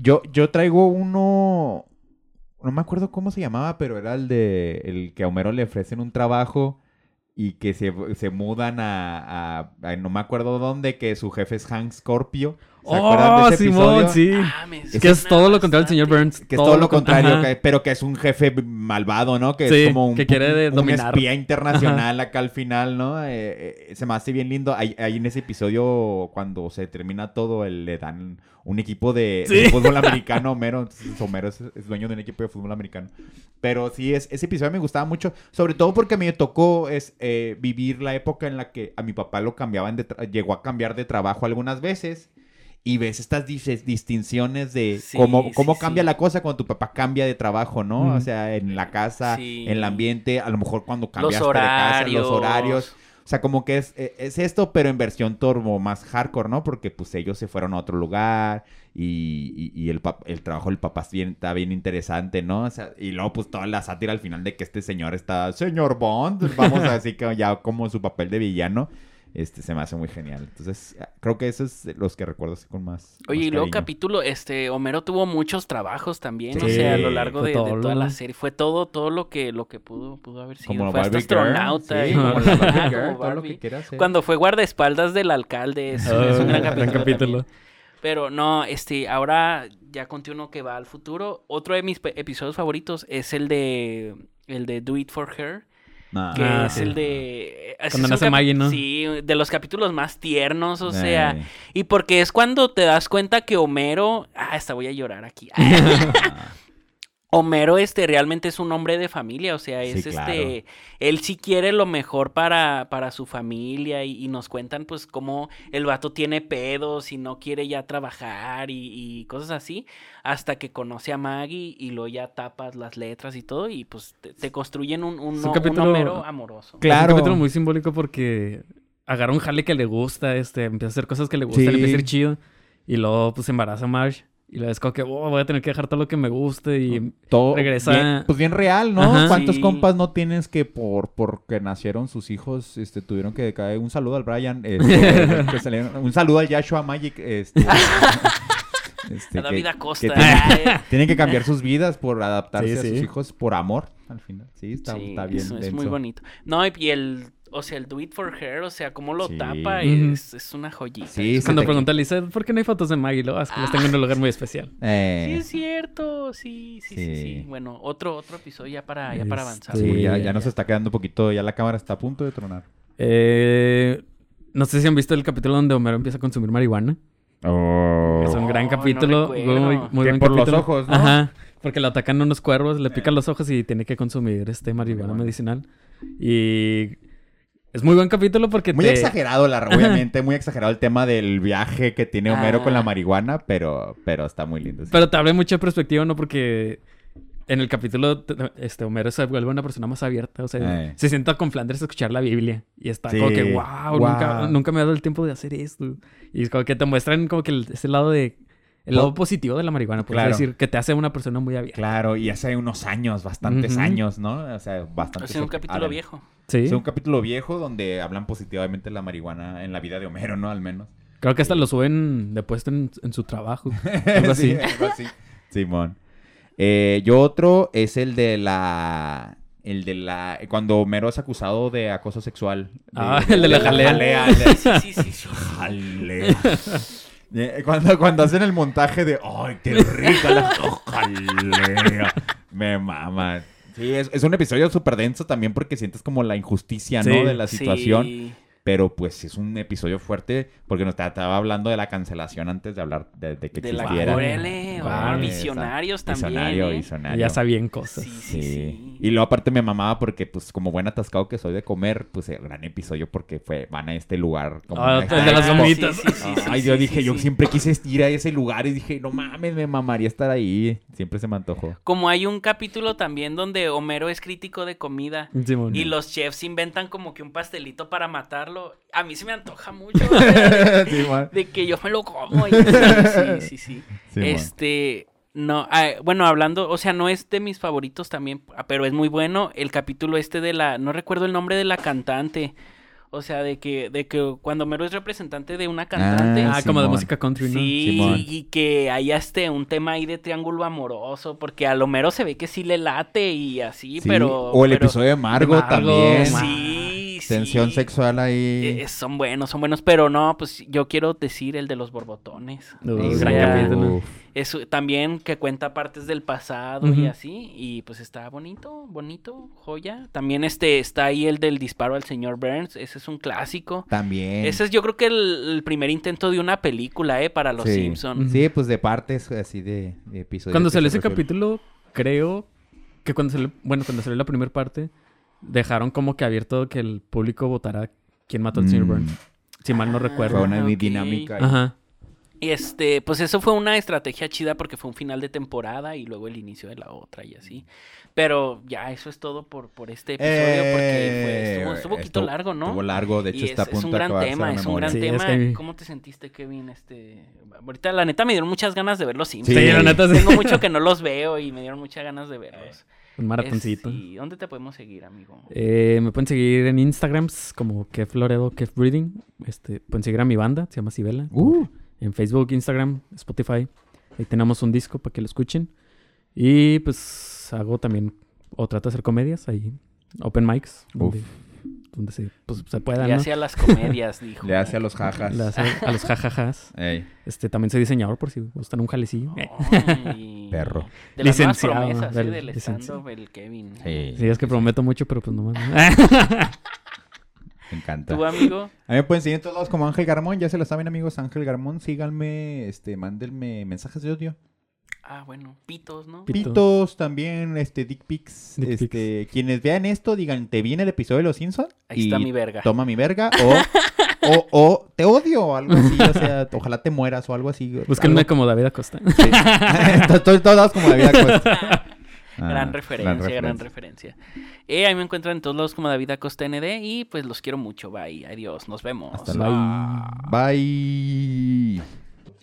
Yo, yo traigo uno, no me acuerdo cómo se llamaba, pero era el de el que a Homero le ofrecen un trabajo y que se, se mudan a, a- no me acuerdo dónde, que su jefe es Hank Scorpio. ¿Se acuerdan Oh, de ese Simón, episodio? sí. Ah, me Es que es todo lo contrario del señor. Burns. Que es todo lo con- contrario, Ajá. que- pero que es un jefe malvado, ¿no? Que Sí, es como un, que quiere de- un dominar. espía internacional acá al final, ¿no? Eh, eh, se me hace bien lindo. Ahí, ahí en ese episodio, cuando se termina todo, el- le dan un equipo de, de Sí. fútbol americano, Homero. Homero es, es dueño de un equipo de fútbol americano. Pero sí, es, ese episodio me gustaba mucho, sobre todo porque me tocó es, eh, vivir la época en la que a mi papá lo cambiaban de llegó a cambiar de trabajo algunas veces. Y ves estas dis- distinciones de Sí, cómo, cómo sí, cambia sí. la cosa cuando tu papá cambia de trabajo, ¿no? O sea, en la casa, en el ambiente, a lo mejor cuando Los cambiaste de casa, los horarios. horarios. O sea, como que es, eh, es esto, pero en versión turbo más hardcore, ¿no? Porque pues ellos se fueron a otro lugar y, y- y el, pap- el trabajo del papá bien- está bien interesante, ¿no? O sea, y luego pues toda la sátira al final de que este señor está, señor Bond, vamos a decir que ya como su papel de villano, este se me hace muy genial. Entonces, creo que esos es los que recuerdo así con más. Oye, más y luego capítulo, este, Homero tuvo muchos trabajos también, o sea, a lo largo de, toda ¿no? la serie. Fue todo, todo lo que, lo que pudo, pudo haber sido. Como fue hasta Girl, astronauta. sí, y- como la Barbie Ajá, Girl, como todo lo Barbie. que quiera hacer. Cuando fue guardaespaldas del alcalde, es, es un gran Ah, capítulo. Pero no, este, ahora ya conté uno que va al futuro. Otro de mis episodios favoritos es el de, el de Do It For Her. No. que Ah, es sí. el de... ese Cuando nace Maggie, ¿no? Sí, de los capítulos más tiernos, o sea... Y porque es cuando te das cuenta que Homero... Ah, hasta voy a llorar aquí. Homero, este, realmente es un hombre de familia, o sea, es Sí, claro. este, él sí quiere lo mejor para, para su familia y, y nos cuentan pues cómo el vato tiene pedos y no quiere ya trabajar y, y cosas así, hasta que conoce a Maggie y luego ya tapas las letras y todo y pues te, te construyen un, un, Homero amoroso. Claro. Es un capítulo muy simbólico porque agarra un jale que le gusta, este, empieza a hacer cosas que le Sí. le empieza a ir chido. Y luego, pues, se embaraza a Marge. Y luego es como que, oh, voy a tener que dejar todo lo que me guste. Y Todo Regresa- bien- pues bien real, ¿no? Ajá. ¿Cuántos Sí. compas no tienes que por porque nacieron sus hijos, este, tuvieron que caer? Un saludo al Brian, este, que salieron- un saludo al Yashua Magic, este, este, A que- David que Acosta. tienen, tienen que cambiar sus vidas por adaptarse Sí, a sus hijos por amor, al final. Sí, está, Sí, está bien. es, es muy bonito. No, y el, o sea, el Do It For Her, o sea, cómo lo Sí. tapa, es, es una joyita. Sí, cuando te- pregunta a Lisa, ¿por qué no hay fotos de Maggie? Lo, "Ah, es que las tengo en un lugar muy especial. Eh, Sí, es cierto, sí, sí, sí, sí. Sí. Bueno, otro, otro episodio ya para, ya para Este, avanzar. sí, ya, ya nos está quedando un poquito, ya la cámara está a punto de tronar. Eh, no sé si han visto el capítulo donde Homero empieza a consumir marihuana. Oh. Es un gran no capítulo. muy, muy buen por los ojos, ¿no? Ajá. Porque lo atacan unos cuervos, le pican los ojos y tiene que consumir este Marihuana. medicinal. Y es muy buen capítulo porque Muy te... exagerado, la, obviamente, muy exagerado el tema del viaje que tiene Homero con la Ah. marihuana, pero, pero está muy lindo. sí. Pero te abre mucha perspectiva, ¿no? Porque en el capítulo te- este Homero se vuelve una persona más abierta. O sea, Eh. se sienta con Flanders a escuchar la Biblia. Y está Sí. como que, wow, Wow. Nunca, nunca me ha dado el tiempo de hacer esto. Y es como que te muestran como que ese lado de... El lado positivo de la marihuana, puedes Claro. decir, que te hace una persona muy abierta. Claro, y hace unos años, bastantes años, ¿no? O sea, bastante. Es un capítulo viejo. Sí. Es un capítulo viejo donde hablan positivamente de la marihuana en la vida de Homero, ¿no? Al menos. Creo que hasta lo suben de puesto en, en su trabajo. Algo así. Sí, algo así. Simón. Eh, yo otro es el de la... El de la... Cuando Homero es acusado de acoso sexual. Ah, el de la jalea. de- Sí, sí, sí, sí. Jalea. Cuando, cuando hacen el montaje de ¡Ay, qué rica la jalea! Me mama. Sí, es, es un episodio súper denso también porque sientes como la injusticia, ¿no? Sí. De la situación. Sí. Pero pues es un episodio fuerte porque nos estaba hablando de la cancelación antes de hablar de, de que De la existiera. Wow. oh, visionarios también. Visionario, ¿eh? visionario. Ya sabían cosas. Sí, sí, Sí. sí. Y luego aparte me mamaba porque pues como buen atascado que soy de comer, pues el gran episodio porque fue van a este lugar como Ah, de las gomitas. Sí, sí, sí, sí, Ay, sí, yo sí, dije, sí, yo sí. siempre quise ir a ese lugar y dije, no mames, me mamaría estar ahí. Siempre se me antojó. Como hay un capítulo también donde Homero es crítico de comida y los chefs inventan como que un pastelito para matarlo. A mí se me antoja mucho. o sea, de, Sí, man. de que yo me lo como. y- sí, sí, sí, sí. Sí, man. este, no, ah, bueno, hablando, o sea, no es de mis favoritos también, ah, pero es muy bueno el capítulo este de la, no recuerdo el nombre de la cantante. O sea, de que, de que cuando Homero es representante de una cantante. Ah, como de música country, ¿no? Sí, Simón. y que haya este un tema ahí de triángulo amoroso, porque a Homero se ve que sí le late y así, Sí, pero... o el pero- episodio de Margo, de Margo, también. ma- Sí. Tensión sexual ahí. Eh, son buenos, son buenos, pero no, pues yo quiero decir el de los borbotones. Uh, O gran sea, capítulo. Uf. Es también que cuenta partes del pasado y así, y pues está bonito, bonito, joya. También este está ahí el del disparo al señor Burns, ese es un clásico. También. Ese es yo creo que el, el primer intento de una película, eh, para los Sí. Simpson. Sí, pues de partes así de, de episodios. Cuando salió se ese capítulo, creo que cuando salió, bueno, cuando salió la primera parte, dejaron como que abierto que el público votara quién mató al señor Mm, Burns. Si mal no Ah, recuerdo. Fue una ok. dinámica. ahí. Ajá. Y este, pues eso fue una estrategia chida porque fue un final de temporada y luego el inicio de la otra y así. Pero ya, eso es todo por, por este episodio porque fue, estuvo, estuvo un poquito Eh, estuvo- largo, ¿no? Estuvo largo, de hecho Y está a es, es punto un de gran tema, es un gran Sí, es tema. que- ¿Cómo te sentiste, Kevin? Este, ahorita la neta me dieron muchas ganas de ver los Simpsons. Sí, Sí, la neta sí. Tengo mucho que no los veo y me dieron muchas ganas de verlos. Un maratoncito. Es- ¿Y dónde te podemos seguir, amigo? Eh, me pueden seguir en Instagrams como Kev Loredo, Kev Breathing. Este, pueden seguir a mi banda, se llama Sibela. Uh, En Facebook, Instagram, Spotify. Ahí tenemos un disco para que lo escuchen. Y pues hago también, o trato de hacer comedias ahí. Open mics. donde, donde se, pues, se pueda, Le ¿no? hace a las comedias, dijo. Le hace a los jajas. Le hace a los jajajas. Ey, Este, también soy diseñador por si gustan un jalecillo. Ay. Perro. De las Licenciado, promesas, ¿eh? Del licenciado. el Kevin. Sí, Sí, es que prometo mucho, pero pues no más. me encanta. ¿Tu amigo? A mí me pueden seguir en todos lados como Ángel Garmón. Ya se lo saben, amigos. Ángel Garmón. Síganme, este, mándenme mensajes de odio. Ah, bueno, pitos, ¿no? Pitos. Pitos también, este, dick pics. Dick pics. este, quienes vean esto, digan, te viene el episodio de Los Simpsons. Ahí está mi verga. Toma mi verga. O, o, o te odio o algo así. O sea, ojalá te mueras o algo así. Búsquenme Algo- como David Acosta. Sí. Estoy todos lados como la vida cuesta. Ah, gran referencia, gran referencia. Eh, ahí me encuentran en todos lados como David Acosta ND y pues los quiero mucho. Bye, adiós, nos vemos. Hasta luego. Bye.